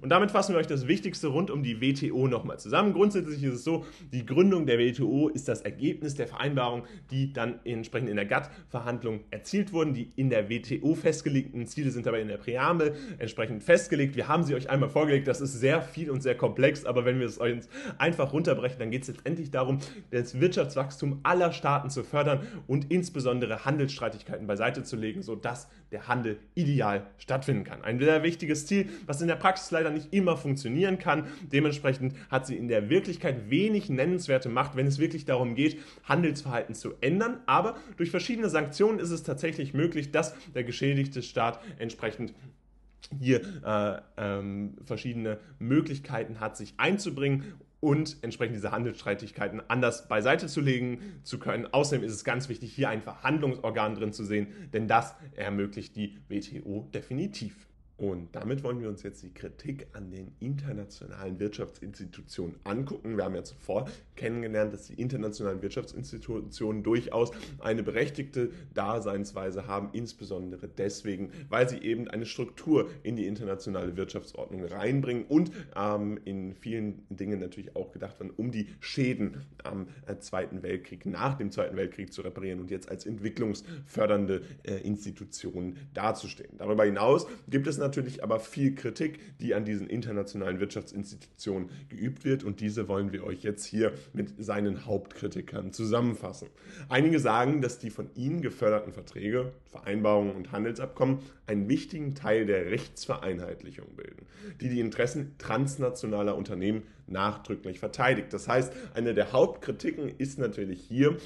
Und damit fassen wir euch das Wichtigste rund um die WTO nochmal zusammen. Grundsätzlich ist es so, die Gründung der WTO ist das Ergebnis der Vereinbarung, die dann entsprechend in der GATT-Verhandlung erzielt wurden. Die in der WTO festgelegten Ziele sind dabei in der Präambel entsprechend festgelegt. Wir haben sie euch einmal vorgelegt. Das ist sehr viel und sehr komplex, aber wenn wir es euch einfach runterbrechen, dann geht es letztendlich darum, das Wirtschaftswachstum aller Staaten zu fördern und insbesondere Handelsstreitigkeiten beiseite zu legen, sodass der Handel ideal stattfinden kann. Ein sehr wichtiges Ziel, was in der Praxis leider nicht immer funktionieren kann. Dementsprechend hat sie in der Wirklichkeit wenig nennenswerte Macht, wenn es wirklich darum geht, Handelsverhalten zu ändern. Aber durch verschiedene Sanktionen ist es tatsächlich möglich, dass der geschädigte Staat entsprechend hier äh, ähm, verschiedene Möglichkeiten hat, sich einzubringen und entsprechend diese Handelsstreitigkeiten anders beiseite zu legen zu können. Außerdem ist es ganz wichtig, hier ein Verhandlungsorgan drin zu sehen, denn das ermöglicht die WTO definitiv. Und damit wollen wir uns jetzt die Kritik an den internationalen Wirtschaftsinstitutionen angucken. Wir haben ja zuvor kennengelernt, dass die internationalen Wirtschaftsinstitutionen durchaus eine berechtigte Daseinsweise haben, insbesondere deswegen, weil sie eben eine Struktur in die internationale Wirtschaftsordnung reinbringen und ähm, in vielen Dingen natürlich auch gedacht werden, um die Schäden am äh, Zweiten Weltkrieg, nach dem Zweiten Weltkrieg zu reparieren und jetzt als entwicklungsfördernde äh, Institutionen dazustehen. Darüber hinaus gibt es natürlich aber viel Kritik, die an diesen internationalen Wirtschaftsinstitutionen geübt wird und diese wollen wir euch jetzt hier mit seinen Hauptkritikern zusammenfassen. Einige sagen, dass die von ihnen geförderten Verträge, Vereinbarungen und Handelsabkommen einen wichtigen Teil der Rechtsvereinheitlichung bilden, die die Interessen transnationaler Unternehmen nachdrücklich verteidigt. Das heißt, eine der Hauptkritiken ist natürlich hier,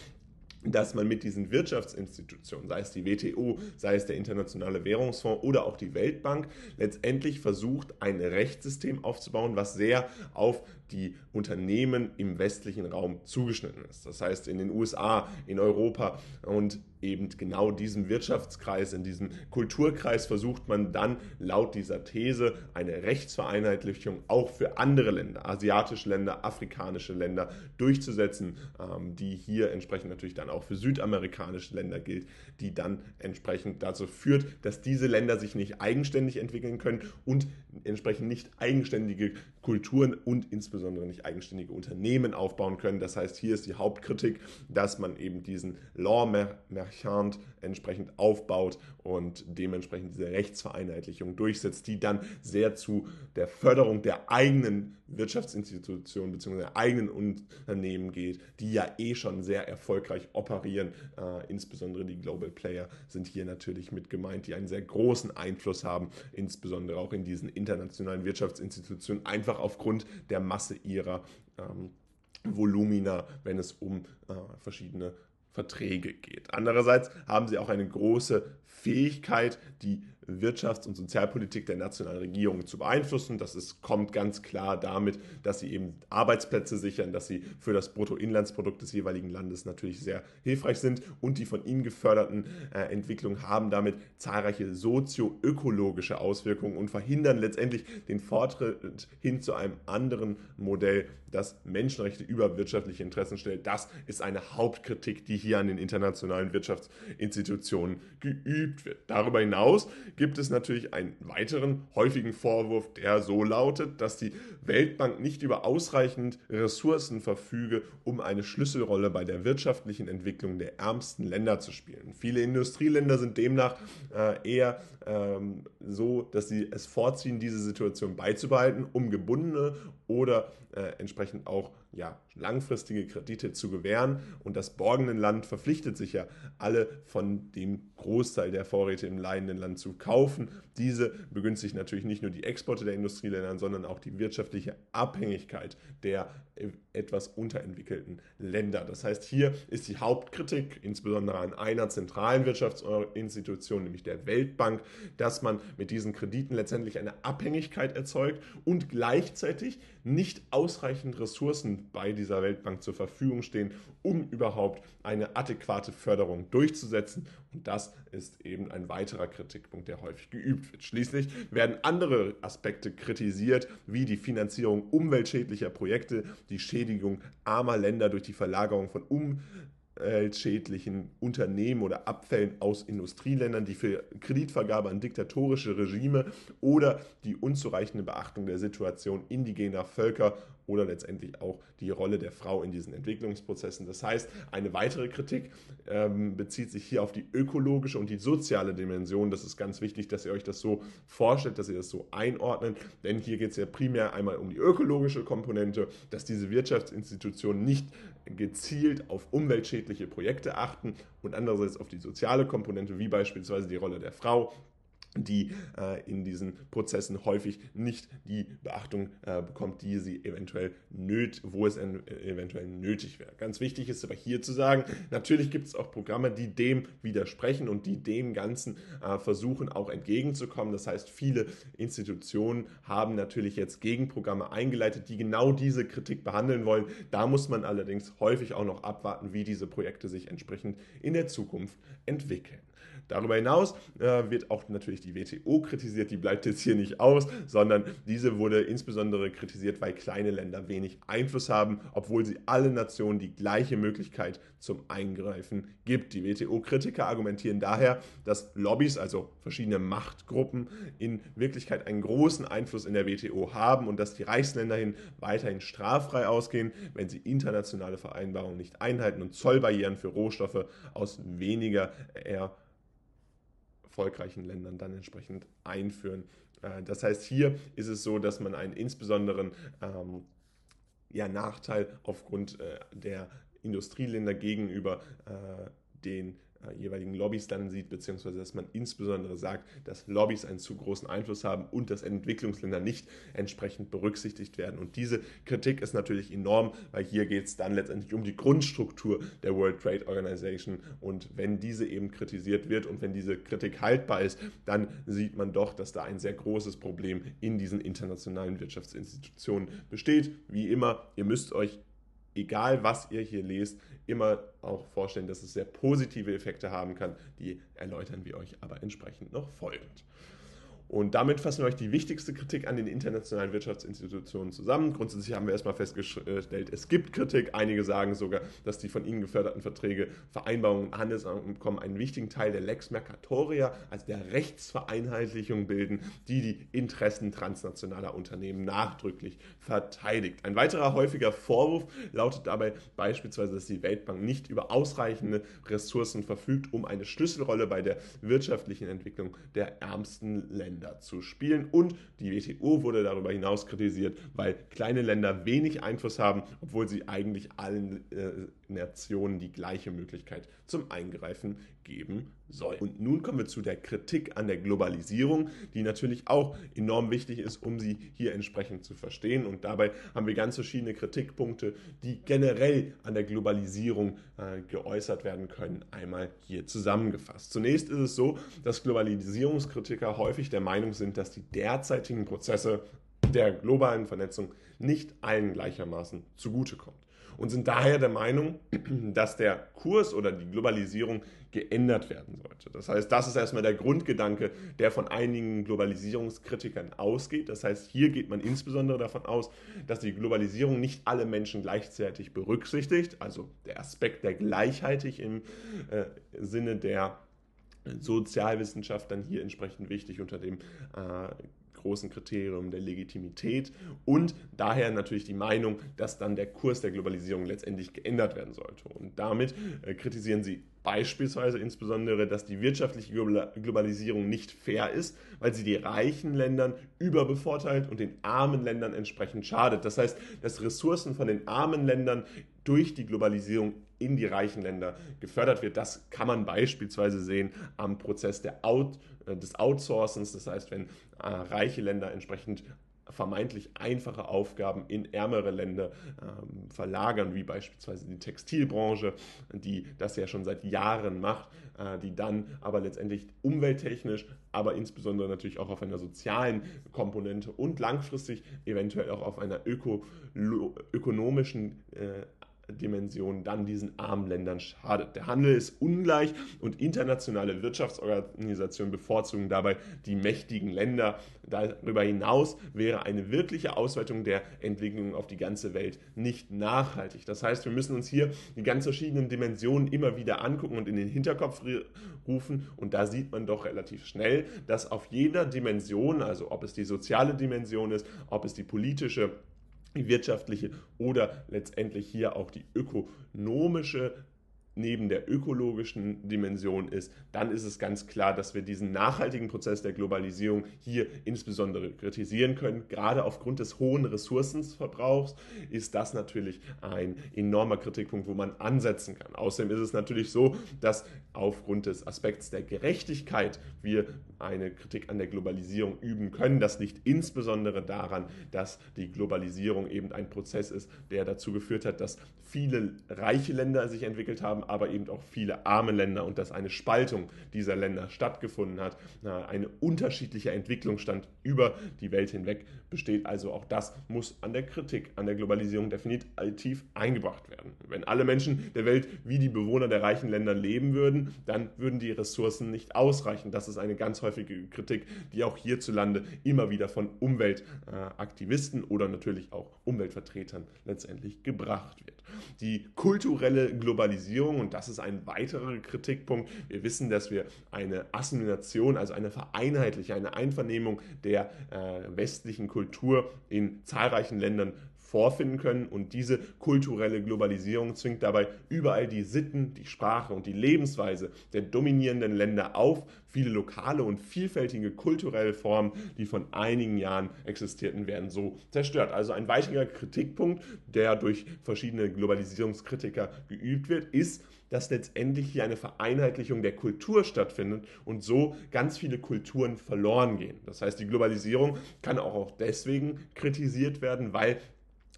dass man mit diesen Wirtschaftsinstitutionen, sei es die WTO, sei es der Internationale Währungsfonds oder auch die Weltbank, letztendlich versucht, ein Rechtssystem aufzubauen, was sehr auf die Unternehmen im westlichen Raum zugeschnitten ist. Das heißt in den USA, in Europa und eben genau diesem Wirtschaftskreis, in diesem Kulturkreis versucht man dann laut dieser These eine Rechtsvereinheitlichung auch für andere Länder, asiatische Länder, afrikanische Länder durchzusetzen, ähm, die hier entsprechend natürlich dann auch für südamerikanische Länder gilt, die dann entsprechend dazu führt, dass diese Länder sich nicht eigenständig entwickeln können und entsprechend nicht eigenständige Kulturen und insbesondere nicht eigenständige Unternehmen aufbauen können. Das heißt, hier ist die Hauptkritik, dass man eben diesen Law Merchant entsprechend aufbaut und dementsprechend diese Rechtsvereinheitlichung durchsetzt, die dann sehr zu der Förderung der eigenen Wirtschaftsinstitutionen bzw. der eigenen Unternehmen geht, die ja eh schon sehr erfolgreich operieren. Äh, insbesondere die Global Player sind hier natürlich mit gemeint, die einen sehr großen Einfluss haben, insbesondere auch in diesen internationalen Wirtschaftsinstitutionen, einfach aufgrund der Masse ihrer ähm, Volumina, wenn es um äh, verschiedene Verträge geht. Andererseits haben sie auch eine große Fähigkeit, die Wirtschafts- und Sozialpolitik der nationalen Regierungen zu beeinflussen. Das ist, kommt ganz klar damit, dass sie eben Arbeitsplätze sichern, dass sie für das Bruttoinlandsprodukt des jeweiligen Landes natürlich sehr hilfreich sind und die von ihnen geförderten äh, Entwicklungen haben damit zahlreiche sozioökologische Auswirkungen und verhindern letztendlich den Fortschritt hin zu einem anderen Modell, das Menschenrechte über wirtschaftliche Interessen stellt. Das ist eine Hauptkritik, die hier an den internationalen Wirtschaftsinstitutionen geübt wird. Darüber hinaus gibt es natürlich einen weiteren häufigen Vorwurf, der so lautet, dass die Weltbank nicht über ausreichend Ressourcen verfüge, um eine Schlüsselrolle bei der wirtschaftlichen Entwicklung der ärmsten Länder zu spielen. Viele Industrieländer sind demnach äh, eher ähm, so, dass sie es vorziehen, diese Situation beizubehalten, um gebundene oder äh, entsprechend auch ja, langfristige Kredite zu gewähren. Und das borgende Land verpflichtet sich ja, alle von dem Großteil der Vorräte im leidenden Land zu kaufen. Diese begünstigt natürlich nicht nur die Exporte der Industrieländer, sondern auch die wirtschaftliche Abhängigkeit der etwas unterentwickelten Länder. Das heißt, hier ist die Hauptkritik, insbesondere an einer zentralen Wirtschaftsinstitution, nämlich der Weltbank, dass man mit diesen Krediten letztendlich eine Abhängigkeit erzeugt und gleichzeitig nicht ausreichend Ressourcen bei dieser Weltbank zur Verfügung stehen, um überhaupt eine adäquate Förderung durchzusetzen. Und das ist eben ein weiterer Kritikpunkt, der häufig geübt wird. Schließlich werden andere Aspekte kritisiert, wie die Finanzierung umweltschädlicher Projekte, die Schädigung armer Länder durch die Verlagerung von um umweltschädlichen Unternehmen oder Abfällen aus Industrieländern, die für Kreditvergabe an diktatorische Regime oder die unzureichende Beachtung der Situation indigener Völker oder letztendlich auch die Rolle der Frau in diesen Entwicklungsprozessen. Das heißt, eine weitere Kritik ähm, bezieht sich hier auf die ökologische und die soziale Dimension. Das ist ganz wichtig, dass ihr euch das so vorstellt, dass ihr das so einordnet, denn hier geht es ja primär einmal um die ökologische Komponente, dass diese Wirtschaftsinstitutionen nicht gezielt auf umweltschädliche Projekte achten und andererseits auf die soziale Komponente, wie beispielsweise die Rolle der Frau, die äh, in diesen Prozessen häufig nicht die Beachtung äh, bekommt, die sie eventuell nöt, wo es eventuell nötig wäre. Ganz wichtig ist aber hier zu sagen, natürlich gibt es auch Programme, die dem widersprechen und die dem Ganzen äh, versuchen auch entgegenzukommen. Das heißt, viele Institutionen haben natürlich jetzt Gegenprogramme eingeleitet, die genau diese Kritik behandeln wollen. Da muss man allerdings häufig auch noch abwarten, wie diese Projekte sich entsprechend in der Zukunft entwickeln. Darüber hinaus äh, wird auch natürlich die WTO kritisiert, die bleibt jetzt hier nicht aus, sondern diese wurde insbesondere kritisiert, weil kleine Länder wenig Einfluss haben, obwohl sie alle Nationen die gleiche Möglichkeit zum Eingreifen gibt. Die WTO-Kritiker argumentieren daher, dass Lobbys, also verschiedene Machtgruppen, in Wirklichkeit einen großen Einfluss in der WTO haben und dass die Reichsländer hin weiterhin straffrei ausgehen, wenn sie internationale Vereinbarungen nicht einhalten und Zollbarrieren für Rohstoffe aus weniger eher erfolgreichen Ländern dann entsprechend einführen. Äh, das heißt, hier ist es so, dass man einen insbesonderen ähm, ja, Nachteil aufgrund äh, der Industrieländer gegenüber äh, den jeweiligen Lobbys dann sieht, beziehungsweise dass man insbesondere sagt, dass Lobbys einen zu großen Einfluss haben und dass Entwicklungsländer nicht entsprechend berücksichtigt werden. Und diese Kritik ist natürlich enorm, weil hier geht es dann letztendlich um die Grundstruktur der World Trade Organization. Und wenn diese eben kritisiert wird und wenn diese Kritik haltbar ist, dann sieht man doch, dass da ein sehr großes Problem in diesen internationalen Wirtschaftsinstitutionen besteht. Wie immer, ihr müsst euch egal was ihr hier lest, immer auch vorstellen, dass es sehr positive Effekte haben kann. Die erläutern wir euch aber entsprechend noch folgend. Und damit fassen wir euch die wichtigste Kritik an den internationalen Wirtschaftsinstitutionen zusammen. Grundsätzlich haben wir erstmal festgestellt, es gibt Kritik. Einige sagen sogar, dass die von ihnen geförderten Verträge, Vereinbarungen, Handelsabkommen einen wichtigen Teil der Lex Mercatoria, also der Rechtsvereinheitlichung bilden, die die Interessen transnationaler Unternehmen nachdrücklich verteidigt. Ein weiterer häufiger Vorwurf lautet dabei beispielsweise, dass die Weltbank nicht über ausreichende Ressourcen verfügt, um eine Schlüsselrolle bei der wirtschaftlichen Entwicklung der ärmsten Länder Länder zu spielen. Und die WTO wurde darüber hinaus kritisiert, weil kleine Länder wenig Einfluss haben, obwohl sie eigentlich allen äh, Nationen die gleiche Möglichkeit zum Eingreifen geben soll. Und nun kommen wir zu der Kritik an der Globalisierung, die natürlich auch enorm wichtig ist, um sie hier entsprechend zu verstehen. Und dabei haben wir ganz verschiedene Kritikpunkte, die generell an der Globalisierung äh, geäußert werden können, einmal hier zusammengefasst. Zunächst ist es so, dass Globalisierungskritiker häufig der Meinung sind, dass die derzeitigen Prozesse der globalen Vernetzung nicht allen gleichermaßen zugutekommt und sind daher der Meinung, dass der Kurs oder die Globalisierung geändert werden sollte. Das heißt, das ist erstmal der Grundgedanke, der von einigen Globalisierungskritikern ausgeht. Das heißt, hier geht man insbesondere davon aus, dass die Globalisierung nicht alle Menschen gleichzeitig berücksichtigt, also der Aspekt der Gleichheit im äh, Sinne der Sozialwissenschaft dann hier entsprechend wichtig unter dem äh, großen Kriterium der Legitimität und daher natürlich die Meinung, dass dann der Kurs der Globalisierung letztendlich geändert werden sollte. Und damit äh, kritisieren sie beispielsweise insbesondere, dass die wirtschaftliche Globalisierung nicht fair ist, weil sie die reichen Ländern überbevorteilt und den armen Ländern entsprechend schadet. Das heißt, dass Ressourcen von den armen Ländern durch die Globalisierung in die reichen Länder gefördert wird. Das kann man beispielsweise sehen am Prozess der Out, des Outsourcens. Das heißt, wenn äh, reiche Länder entsprechend vermeintlich einfache Aufgaben in ärmere Länder ähm, verlagern, wie beispielsweise die Textilbranche, die das ja schon seit Jahren macht, äh, die dann aber letztendlich umwelttechnisch, aber insbesondere natürlich auch auf einer sozialen Komponente und langfristig eventuell auch auf einer öko ökonomischen äh, Dimension dann diesen armen Ländern schadet. Der Handel ist ungleich und internationale Wirtschaftsorganisationen bevorzugen dabei die mächtigen Länder. Darüber hinaus wäre eine wirkliche Ausweitung der Entwicklung auf die ganze Welt nicht nachhaltig. Das heißt, wir müssen uns hier die ganz verschiedenen Dimensionen immer wieder angucken und in den Hinterkopf rufen und da sieht man doch relativ schnell, dass auf jeder Dimension, also ob es die soziale Dimension ist, ob es die politische wirtschaftliche oder letztendlich hier auch die ökonomische neben der ökologischen Dimension ist, dann ist es ganz klar, dass wir diesen nachhaltigen Prozess der Globalisierung hier insbesondere kritisieren können. Gerade aufgrund des hohen Ressourcenverbrauchs ist das natürlich ein enormer Kritikpunkt, wo man ansetzen kann. Außerdem ist es natürlich so, dass aufgrund des Aspekts der Gerechtigkeit wir eine Kritik an der Globalisierung üben können. Das liegt insbesondere daran, dass die Globalisierung eben ein Prozess ist, der dazu geführt hat, dass viele reiche Länder sich entwickelt haben, aber eben auch viele arme Länder und dass eine Spaltung dieser Länder stattgefunden hat. Eine unterschiedliche Entwicklungsstand über die Welt hinweg besteht. Also auch das muss an der Kritik, an der Globalisierung definitiv eingebracht werden. Wenn alle Menschen der Welt wie die Bewohner der reichen Länder leben würden, dann würden die Ressourcen nicht ausreichen. Das ist eine ganz häufige Kritik, die auch hierzulande immer wieder von Umweltaktivisten oder natürlich auch Umweltvertretern letztendlich gebracht wird. Die kulturelle Globalisierung und das ist ein weiterer Kritikpunkt. Wir wissen, dass wir eine Assimilation, also eine Vereinheitlichung, eine Einvernehmung der äh, westlichen Kultur in zahlreichen Ländern vorfinden können. Und diese kulturelle Globalisierung zwingt dabei überall die Sitten, die Sprache und die Lebensweise der dominierenden Länder auf. Viele lokale und vielfältige kulturelle Formen, die von einigen Jahren existierten, werden so zerstört. Also ein weiterer Kritikpunkt, der durch verschiedene Globalisierungskritiker geübt wird, ist, dass letztendlich hier eine Vereinheitlichung der Kultur stattfindet und so ganz viele Kulturen verloren gehen. Das heißt, die Globalisierung kann auch deswegen kritisiert werden, weil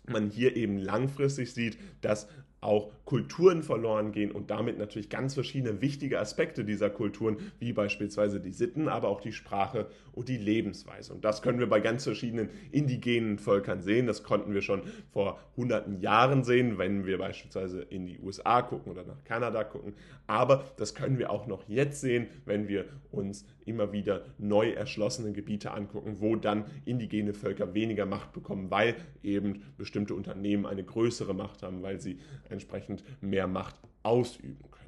man hier eben langfristig sieht, dass auch Kulturen verloren gehen und damit natürlich ganz verschiedene wichtige Aspekte dieser Kulturen, wie beispielsweise die Sitten, aber auch die Sprache und die Lebensweise. Und das können wir bei ganz verschiedenen indigenen Völkern sehen. Das konnten wir schon vor hunderten Jahren sehen, wenn wir beispielsweise in die USA gucken oder nach Kanada gucken. Aber das können wir auch noch jetzt sehen, wenn wir uns immer wieder neu erschlossene Gebiete angucken, wo dann indigene Völker weniger Macht bekommen, weil eben bestimmte Unternehmen eine größere Macht haben, weil sie entsprechend mehr Macht ausüben können.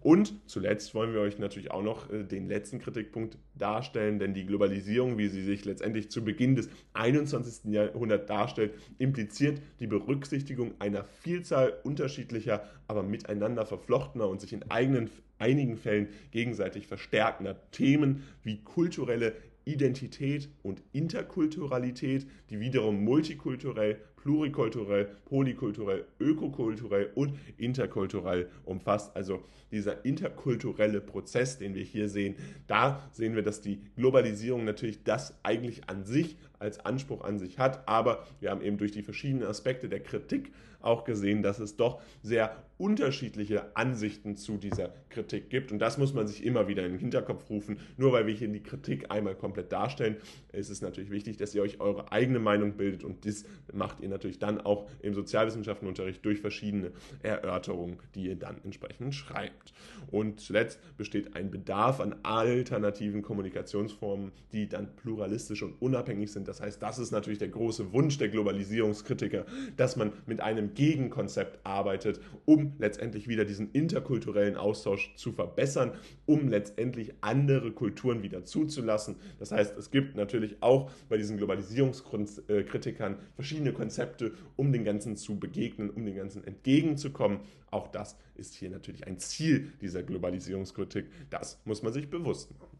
Und zuletzt wollen wir euch natürlich auch noch äh, den letzten Kritikpunkt darstellen, denn die Globalisierung, wie sie sich letztendlich zu Beginn des 21. Jahrhunderts darstellt, impliziert die Berücksichtigung einer Vielzahl unterschiedlicher, aber miteinander verflochtener und sich in eigenen, einigen Fällen gegenseitig verstärkender Themen wie kulturelle Identität und Interkulturalität, die wiederum multikulturell plurikulturell, polykulturell, ökokulturell und interkulturell umfasst. Also dieser interkulturelle Prozess, den wir hier sehen, da sehen wir, dass die Globalisierung natürlich das eigentlich an sich als Anspruch an sich hat, aber wir haben eben durch die verschiedenen Aspekte der Kritik auch gesehen, dass es doch sehr unterschiedliche Ansichten zu dieser Kritik gibt. Und das muss man sich immer wieder in den Hinterkopf rufen. Nur weil wir hier die Kritik einmal komplett darstellen, ist es natürlich wichtig, dass ihr euch eure eigene Meinung bildet. Und das macht ihr natürlich dann auch im Sozialwissenschaftenunterricht durch verschiedene Erörterungen, die ihr dann entsprechend schreibt. Und zuletzt besteht ein Bedarf an alternativen Kommunikationsformen, die dann pluralistisch und unabhängig sind. Das heißt, das ist natürlich der große Wunsch der Globalisierungskritiker, dass man mit einem Gegenkonzept arbeitet, um letztendlich wieder diesen interkulturellen Austausch zu verbessern, um letztendlich andere Kulturen wieder zuzulassen. Das heißt, es gibt natürlich auch bei diesen Globalisierungskritikern verschiedene Konzepte, um den Ganzen zu begegnen, um den Ganzen entgegenzukommen. Auch das ist hier natürlich ein Ziel dieser Globalisierungskritik. Das muss man sich bewusst machen.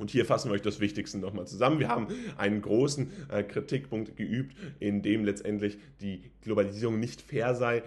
Und hier fassen wir euch das Wichtigste nochmal zusammen. Wir haben einen großen äh, Kritikpunkt geübt, in dem letztendlich die Globalisierung nicht fair sei. Äh,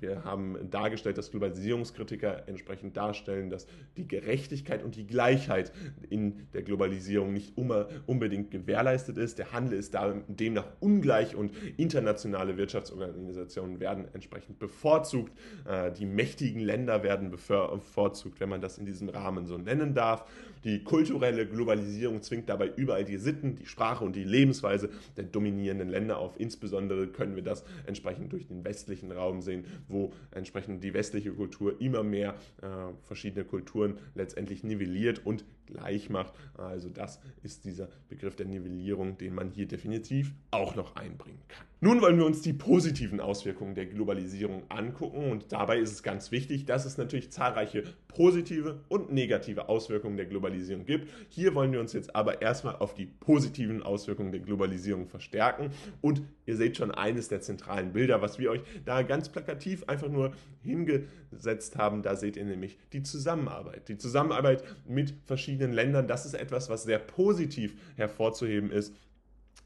wir haben dargestellt, dass Globalisierungskritiker entsprechend darstellen, dass die Gerechtigkeit und die Gleichheit in der Globalisierung nicht unbedingt gewährleistet ist. Der Handel ist demnach ungleich und internationale Wirtschaftsorganisationen werden entsprechend bevorzugt. Äh, die mächtigen Länder werden bevorzugt, wenn man das in diesem Rahmen so nennen darf. Die kulturelle Globalisierung zwingt dabei überall die Sitten, die Sprache und die Lebensweise der dominierenden Länder auf. Insbesondere können wir das entsprechend durch den westlichen Raum sehen, wo entsprechend die westliche Kultur immer mehr äh, verschiedene Kulturen letztendlich nivelliert und gleich macht. Also das ist dieser Begriff der Nivellierung, den man hier definitiv auch noch einbringen kann. Nun wollen wir uns die positiven Auswirkungen der Globalisierung angucken und dabei ist es ganz wichtig, dass es natürlich zahlreiche positive und negative Auswirkungen der Globalisierung gibt. Hier wollen wir uns jetzt aber erstmal auf die positiven Auswirkungen der Globalisierung verstärken und ihr seht schon eines der zentralen Bilder, was wir euch da ganz plakativ einfach nur hingesetzt haben. Da seht ihr nämlich die Zusammenarbeit. Die Zusammenarbeit mit verschiedenen Ländern, das ist etwas, was sehr positiv hervorzuheben ist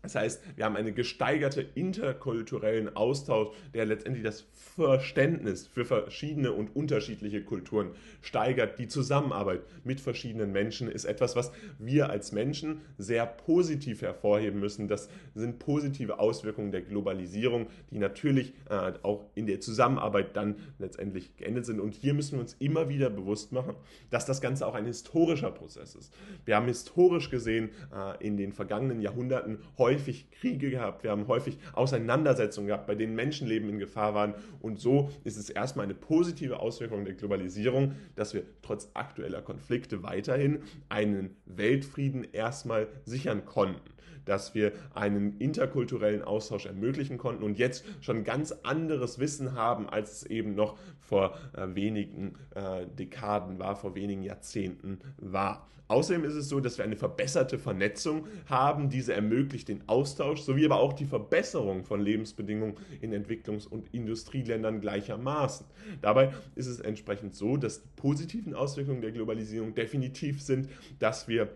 das heißt, wir haben einen gesteigerte interkulturellen Austausch, der letztendlich das Verständnis für verschiedene und unterschiedliche Kulturen steigert. Die Zusammenarbeit mit verschiedenen Menschen ist etwas, was wir als Menschen sehr positiv hervorheben müssen. Das sind positive Auswirkungen der Globalisierung, die natürlich äh, auch in der Zusammenarbeit dann letztendlich geendet sind. Und hier müssen wir uns immer wieder bewusst machen, dass das Ganze auch ein historischer Prozess ist. Wir haben historisch gesehen äh, in den vergangenen Jahrhunderten häufig häufig Kriege gehabt, wir haben häufig Auseinandersetzungen gehabt, bei denen Menschenleben in Gefahr waren. Und so ist es erstmal eine positive Auswirkung der Globalisierung, dass wir trotz aktueller Konflikte weiterhin einen Weltfrieden erstmal sichern konnten dass wir einen interkulturellen Austausch ermöglichen konnten und jetzt schon ganz anderes Wissen haben, als es eben noch vor äh, wenigen äh, Dekaden war, vor wenigen Jahrzehnten war. Außerdem ist es so, dass wir eine verbesserte Vernetzung haben. Diese ermöglicht den Austausch sowie aber auch die Verbesserung von Lebensbedingungen in Entwicklungs- und Industrieländern gleichermaßen. Dabei ist es entsprechend so, dass die positiven Auswirkungen der Globalisierung definitiv sind, dass wir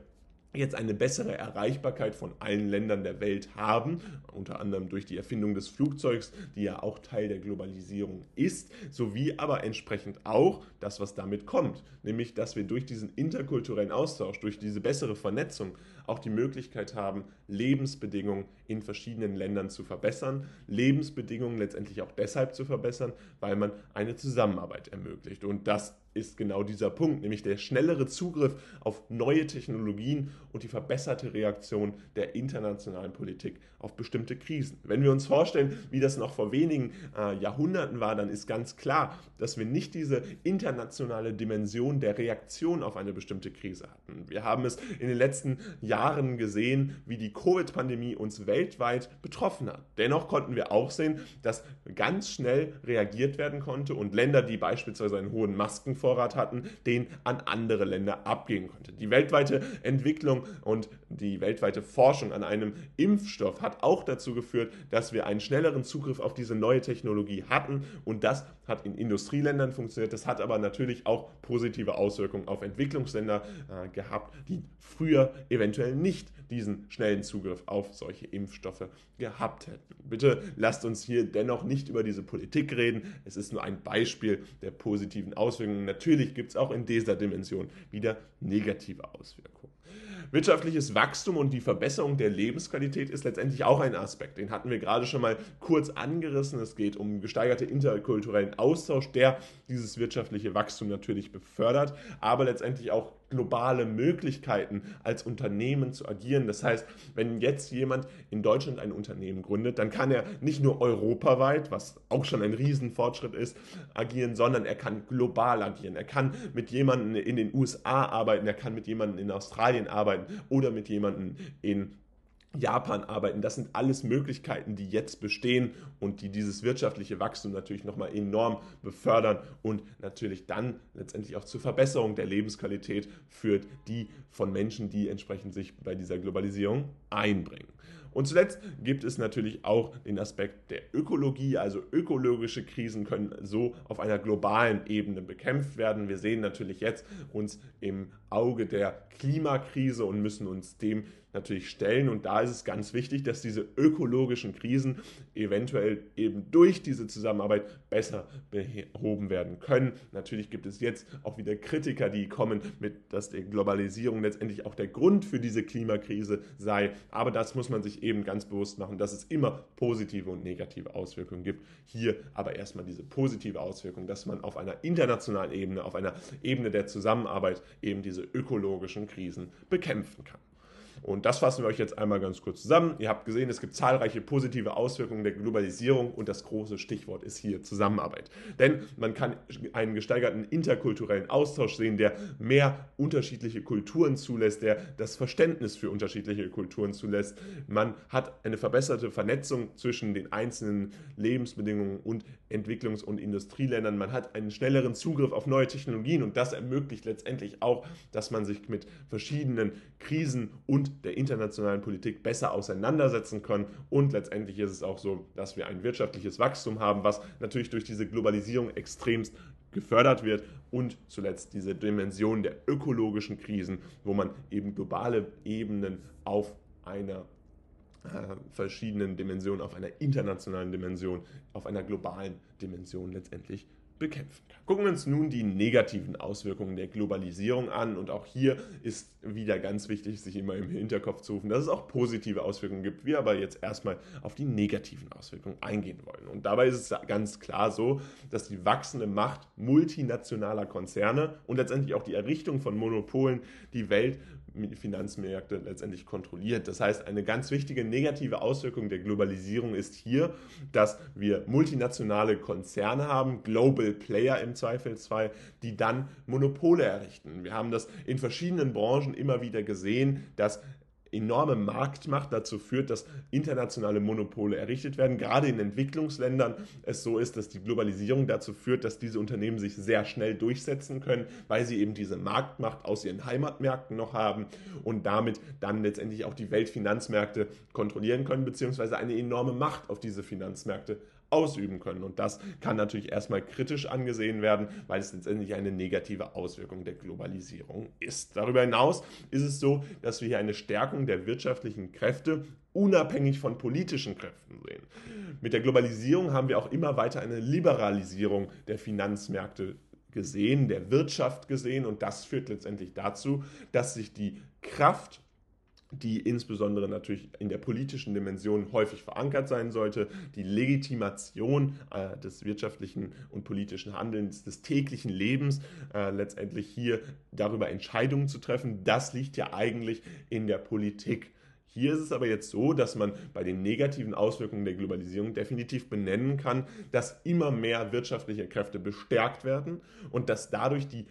jetzt eine bessere Erreichbarkeit von allen Ländern der Welt haben, unter anderem durch die Erfindung des Flugzeugs, die ja auch Teil der Globalisierung ist, sowie aber entsprechend auch das, was damit kommt, nämlich dass wir durch diesen interkulturellen Austausch, durch diese bessere Vernetzung auch die Möglichkeit haben, Lebensbedingungen in verschiedenen Ländern zu verbessern, Lebensbedingungen letztendlich auch deshalb zu verbessern, weil man eine Zusammenarbeit ermöglicht. Und das ist genau dieser Punkt, nämlich der schnellere Zugriff auf neue Technologien und die verbesserte Reaktion der internationalen Politik auf bestimmte Krisen. Wenn wir uns vorstellen, wie das noch vor wenigen äh, Jahrhunderten war, dann ist ganz klar, dass wir nicht diese internationale Dimension der Reaktion auf eine bestimmte Krise hatten. Wir haben es in den letzten Jahren gesehen, wie die Covid-Pandemie uns weltweit betroffen hat. Dennoch konnten wir auch sehen, dass ganz schnell reagiert werden konnte und Länder, die beispielsweise einen hohen Masken Vorrat hatten, den an andere Länder abgehen konnte. Die weltweite Entwicklung und die weltweite Forschung an einem Impfstoff hat auch dazu geführt, dass wir einen schnelleren Zugriff auf diese neue Technologie hatten und das hat in Industrieländern funktioniert, das hat aber natürlich auch positive Auswirkungen auf Entwicklungsländer äh, gehabt, die früher eventuell nicht diesen schnellen Zugriff auf solche Impfstoffe gehabt hätten. Bitte lasst uns hier dennoch nicht über diese Politik reden. Es ist nur ein Beispiel der positiven Auswirkungen. Natürlich gibt es auch in dieser Dimension wieder negative Auswirkungen. Wirtschaftliches Wachstum und die Verbesserung der Lebensqualität ist letztendlich auch ein Aspekt. Den hatten wir gerade schon mal kurz angerissen. Es geht um gesteigerte interkulturellen Austausch, der dieses wirtschaftliche Wachstum natürlich befördert, aber letztendlich auch globale Möglichkeiten als Unternehmen zu agieren. Das heißt, wenn jetzt jemand in Deutschland ein Unternehmen gründet, dann kann er nicht nur europaweit, was auch schon ein Riesenfortschritt ist, agieren, sondern er kann global agieren. Er kann mit jemandem in den USA arbeiten, er kann mit jemandem in Australien arbeiten oder mit jemandem in Japan arbeiten. Das sind alles Möglichkeiten, die jetzt bestehen und die dieses wirtschaftliche Wachstum natürlich nochmal enorm befördern und natürlich dann letztendlich auch zur Verbesserung der Lebensqualität führt, die von Menschen, die entsprechend sich bei dieser Globalisierung einbringen. Und zuletzt gibt es natürlich auch den Aspekt der Ökologie, also ökologische Krisen können so auf einer globalen Ebene bekämpft werden. Wir sehen natürlich jetzt uns im Auge der Klimakrise und müssen uns dem natürlich stellen. Und da ist es ganz wichtig, dass diese ökologischen Krisen eventuell eben durch diese Zusammenarbeit besser behoben werden können. Natürlich gibt es jetzt auch wieder Kritiker, die kommen mit, dass die Globalisierung letztendlich auch der Grund für diese Klimakrise sei. Aber das muss man sich eben ganz bewusst machen, dass es immer positive und negative Auswirkungen gibt. Hier aber erstmal diese positive Auswirkung, dass man auf einer internationalen Ebene, auf einer Ebene der Zusammenarbeit eben diese ökologischen Krisen bekämpfen kann. Und das fassen wir euch jetzt einmal ganz kurz zusammen. Ihr habt gesehen, es gibt zahlreiche positive Auswirkungen der Globalisierung und das große Stichwort ist hier Zusammenarbeit. Denn man kann einen gesteigerten interkulturellen Austausch sehen, der mehr unterschiedliche Kulturen zulässt, der das Verständnis für unterschiedliche Kulturen zulässt. Man hat eine verbesserte Vernetzung zwischen den einzelnen Lebensbedingungen und Entwicklungs- und Industrieländern. Man hat einen schnelleren Zugriff auf neue Technologien und das ermöglicht letztendlich auch, dass man sich mit verschiedenen Krisen und der internationalen Politik besser auseinandersetzen können. Und letztendlich ist es auch so, dass wir ein wirtschaftliches Wachstum haben, was natürlich durch diese Globalisierung extremst gefördert wird und zuletzt diese Dimension der ökologischen Krisen, wo man eben globale Ebenen auf einer äh, verschiedenen Dimension, auf einer internationalen Dimension, auf einer globalen Dimension letztendlich bekämpfen kann. Gucken wir uns nun die negativen Auswirkungen der Globalisierung an und auch hier ist wieder ganz wichtig, sich immer im Hinterkopf zu rufen, dass es auch positive Auswirkungen gibt, wir aber jetzt erstmal auf die negativen Auswirkungen eingehen wollen. Und dabei ist es ganz klar so, dass die wachsende Macht multinationaler Konzerne und letztendlich auch die Errichtung von Monopolen die Welt Finanzmärkte letztendlich kontrolliert. Das heißt, eine ganz wichtige negative Auswirkung der Globalisierung ist hier, dass wir multinationale Konzerne haben, Global Player im Zweifelsfall, die dann Monopole errichten. Wir haben das in verschiedenen Branchen immer wieder gesehen, dass enorme Marktmacht dazu führt, dass internationale Monopole errichtet werden. Gerade in Entwicklungsländern es so ist, dass die Globalisierung dazu führt, dass diese Unternehmen sich sehr schnell durchsetzen können, weil sie eben diese Marktmacht aus ihren Heimatmärkten noch haben und damit dann letztendlich auch die Weltfinanzmärkte kontrollieren können, beziehungsweise eine enorme Macht auf diese Finanzmärkte ausüben können. Und das kann natürlich erstmal kritisch angesehen werden, weil es letztendlich eine negative Auswirkung der Globalisierung ist. Darüber hinaus ist es so, dass wir hier eine Stärkung der wirtschaftlichen Kräfte unabhängig von politischen Kräften sehen. Mit der Globalisierung haben wir auch immer weiter eine Liberalisierung der Finanzmärkte gesehen, der Wirtschaft gesehen und das führt letztendlich dazu, dass sich die Kraft die insbesondere natürlich in der politischen Dimension häufig verankert sein sollte, die Legitimation äh, des wirtschaftlichen und politischen Handelns, des täglichen Lebens, äh, letztendlich hier darüber Entscheidungen zu treffen, das liegt ja eigentlich in der Politik. Hier ist es aber jetzt so, dass man bei den negativen Auswirkungen der Globalisierung definitiv benennen kann, dass immer mehr wirtschaftliche Kräfte bestärkt werden und dass dadurch die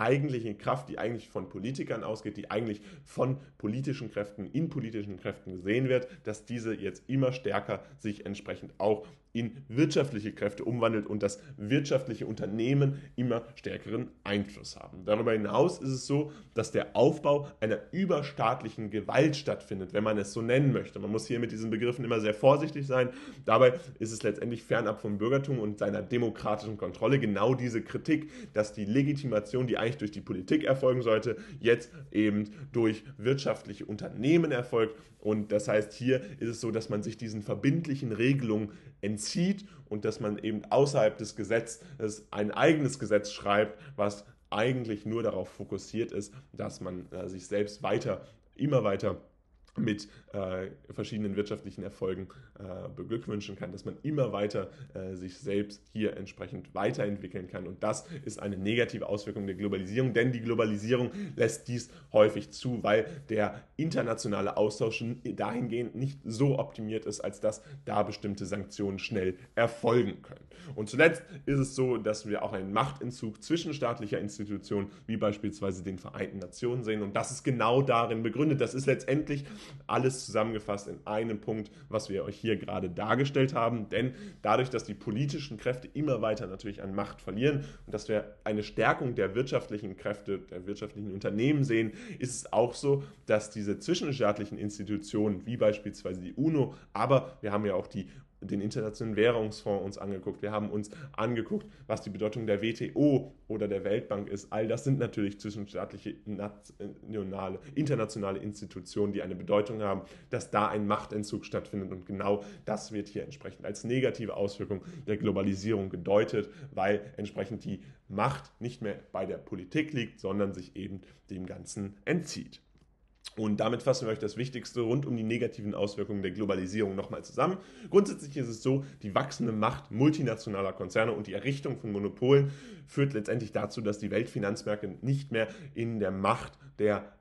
eigentliche Kraft, die eigentlich von Politikern ausgeht, die eigentlich von politischen Kräften in politischen Kräften gesehen wird, dass diese jetzt immer stärker sich entsprechend auch in wirtschaftliche Kräfte umwandelt und dass wirtschaftliche Unternehmen immer stärkeren Einfluss haben. Darüber hinaus ist es so, dass der Aufbau einer überstaatlichen Gewalt stattfindet, wenn man es so nennen möchte. Man muss hier mit diesen Begriffen immer sehr vorsichtig sein. Dabei ist es letztendlich fernab vom Bürgertum und seiner demokratischen Kontrolle genau diese Kritik, dass die Legitimation, die eigentlich durch die Politik erfolgen sollte, jetzt eben durch wirtschaftliche Unternehmen erfolgt. Und das heißt, hier ist es so, dass man sich diesen verbindlichen Regelungen entzieht und dass man eben außerhalb des Gesetzes ein eigenes Gesetz schreibt, was eigentlich nur darauf fokussiert ist, dass man äh, sich selbst weiter, immer weiter mit äh, verschiedenen wirtschaftlichen Erfolgen äh, beglückwünschen kann, dass man immer weiter äh, sich selbst hier entsprechend weiterentwickeln kann. Und das ist eine negative Auswirkung der Globalisierung, denn die Globalisierung lässt dies häufig zu, weil der internationale Austausch dahingehend nicht so optimiert ist, als dass da bestimmte Sanktionen schnell erfolgen können. Und zuletzt ist es so, dass wir auch einen Machtentzug zwischenstaatlicher Institutionen, wie beispielsweise den Vereinten Nationen sehen. Und das ist genau darin begründet. Das ist letztendlich alles zusammengefasst in einem Punkt, was wir euch hier gerade dargestellt haben. Denn dadurch, dass die politischen Kräfte immer weiter natürlich an Macht verlieren und dass wir eine Stärkung der wirtschaftlichen Kräfte, der wirtschaftlichen Unternehmen sehen, ist es auch so, dass diese zwischenstaatlichen Institutionen, wie beispielsweise die UNO, aber wir haben ja auch die den Internationalen Währungsfonds uns angeguckt. Wir haben uns angeguckt, was die Bedeutung der WTO oder der Weltbank ist. All das sind natürlich zwischenstaatliche, nationale, internationale Institutionen, die eine Bedeutung haben, dass da ein Machtentzug stattfindet. Und genau das wird hier entsprechend als negative Auswirkung der Globalisierung gedeutet, weil entsprechend die Macht nicht mehr bei der Politik liegt, sondern sich eben dem Ganzen entzieht. Und damit fassen wir euch das Wichtigste rund um die negativen Auswirkungen der Globalisierung nochmal zusammen. Grundsätzlich ist es so, die wachsende Macht multinationaler Konzerne und die Errichtung von Monopolen führt letztendlich dazu, dass die Weltfinanzmärkte nicht mehr in der Macht der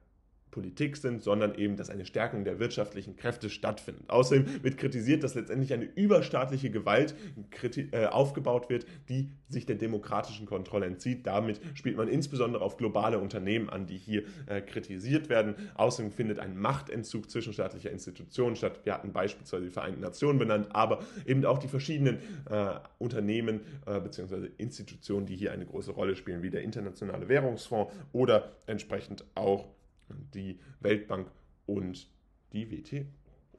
Politik sind, sondern eben, dass eine Stärkung der wirtschaftlichen Kräfte stattfindet. Außerdem wird kritisiert, dass letztendlich eine überstaatliche Gewalt äh, aufgebaut wird, die sich der demokratischen Kontrolle entzieht. Damit spielt man insbesondere auf globale Unternehmen an, die hier äh, kritisiert werden. Außerdem findet ein Machtentzug zwischenstaatlicher Institutionen statt. Wir hatten beispielsweise die Vereinten Nationen benannt, aber eben auch die verschiedenen äh, Unternehmen äh, bzw. Institutionen, die hier eine große Rolle spielen, wie der Internationale Währungsfonds oder entsprechend auch die Weltbank und die WTO.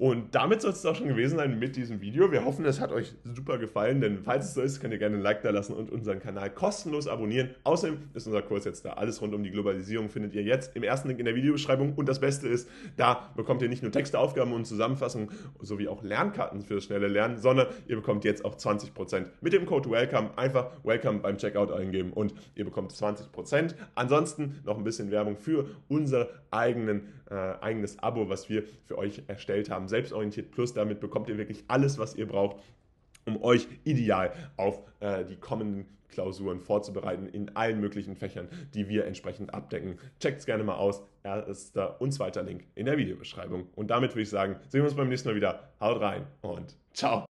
Und damit soll es auch schon gewesen sein mit diesem Video. Wir hoffen, es hat euch super gefallen, denn falls es so ist, könnt ihr gerne ein Like da lassen und unseren Kanal kostenlos abonnieren. Außerdem ist unser Kurs jetzt da. Alles rund um die Globalisierung findet ihr jetzt im ersten Link in der Videobeschreibung. Und das Beste ist, da bekommt ihr nicht nur Texte, Aufgaben und Zusammenfassungen sowie auch Lernkarten für das schnelle Lernen, sondern ihr bekommt jetzt auch 20% mit dem Code WELCOME. Einfach WELCOME beim Checkout eingeben und ihr bekommt 20%. Ansonsten noch ein bisschen Werbung für unser eigenen, äh, eigenes Abo, was wir für euch erstellt haben Selbstorientiert Plus. Damit bekommt ihr wirklich alles, was ihr braucht, um euch ideal auf äh, die kommenden Klausuren vorzubereiten in allen möglichen Fächern, die wir entsprechend abdecken. Checkt es gerne mal aus. Erster und zweiter Link in der Videobeschreibung. Und damit würde ich sagen, sehen wir uns beim nächsten Mal wieder. Haut rein und ciao.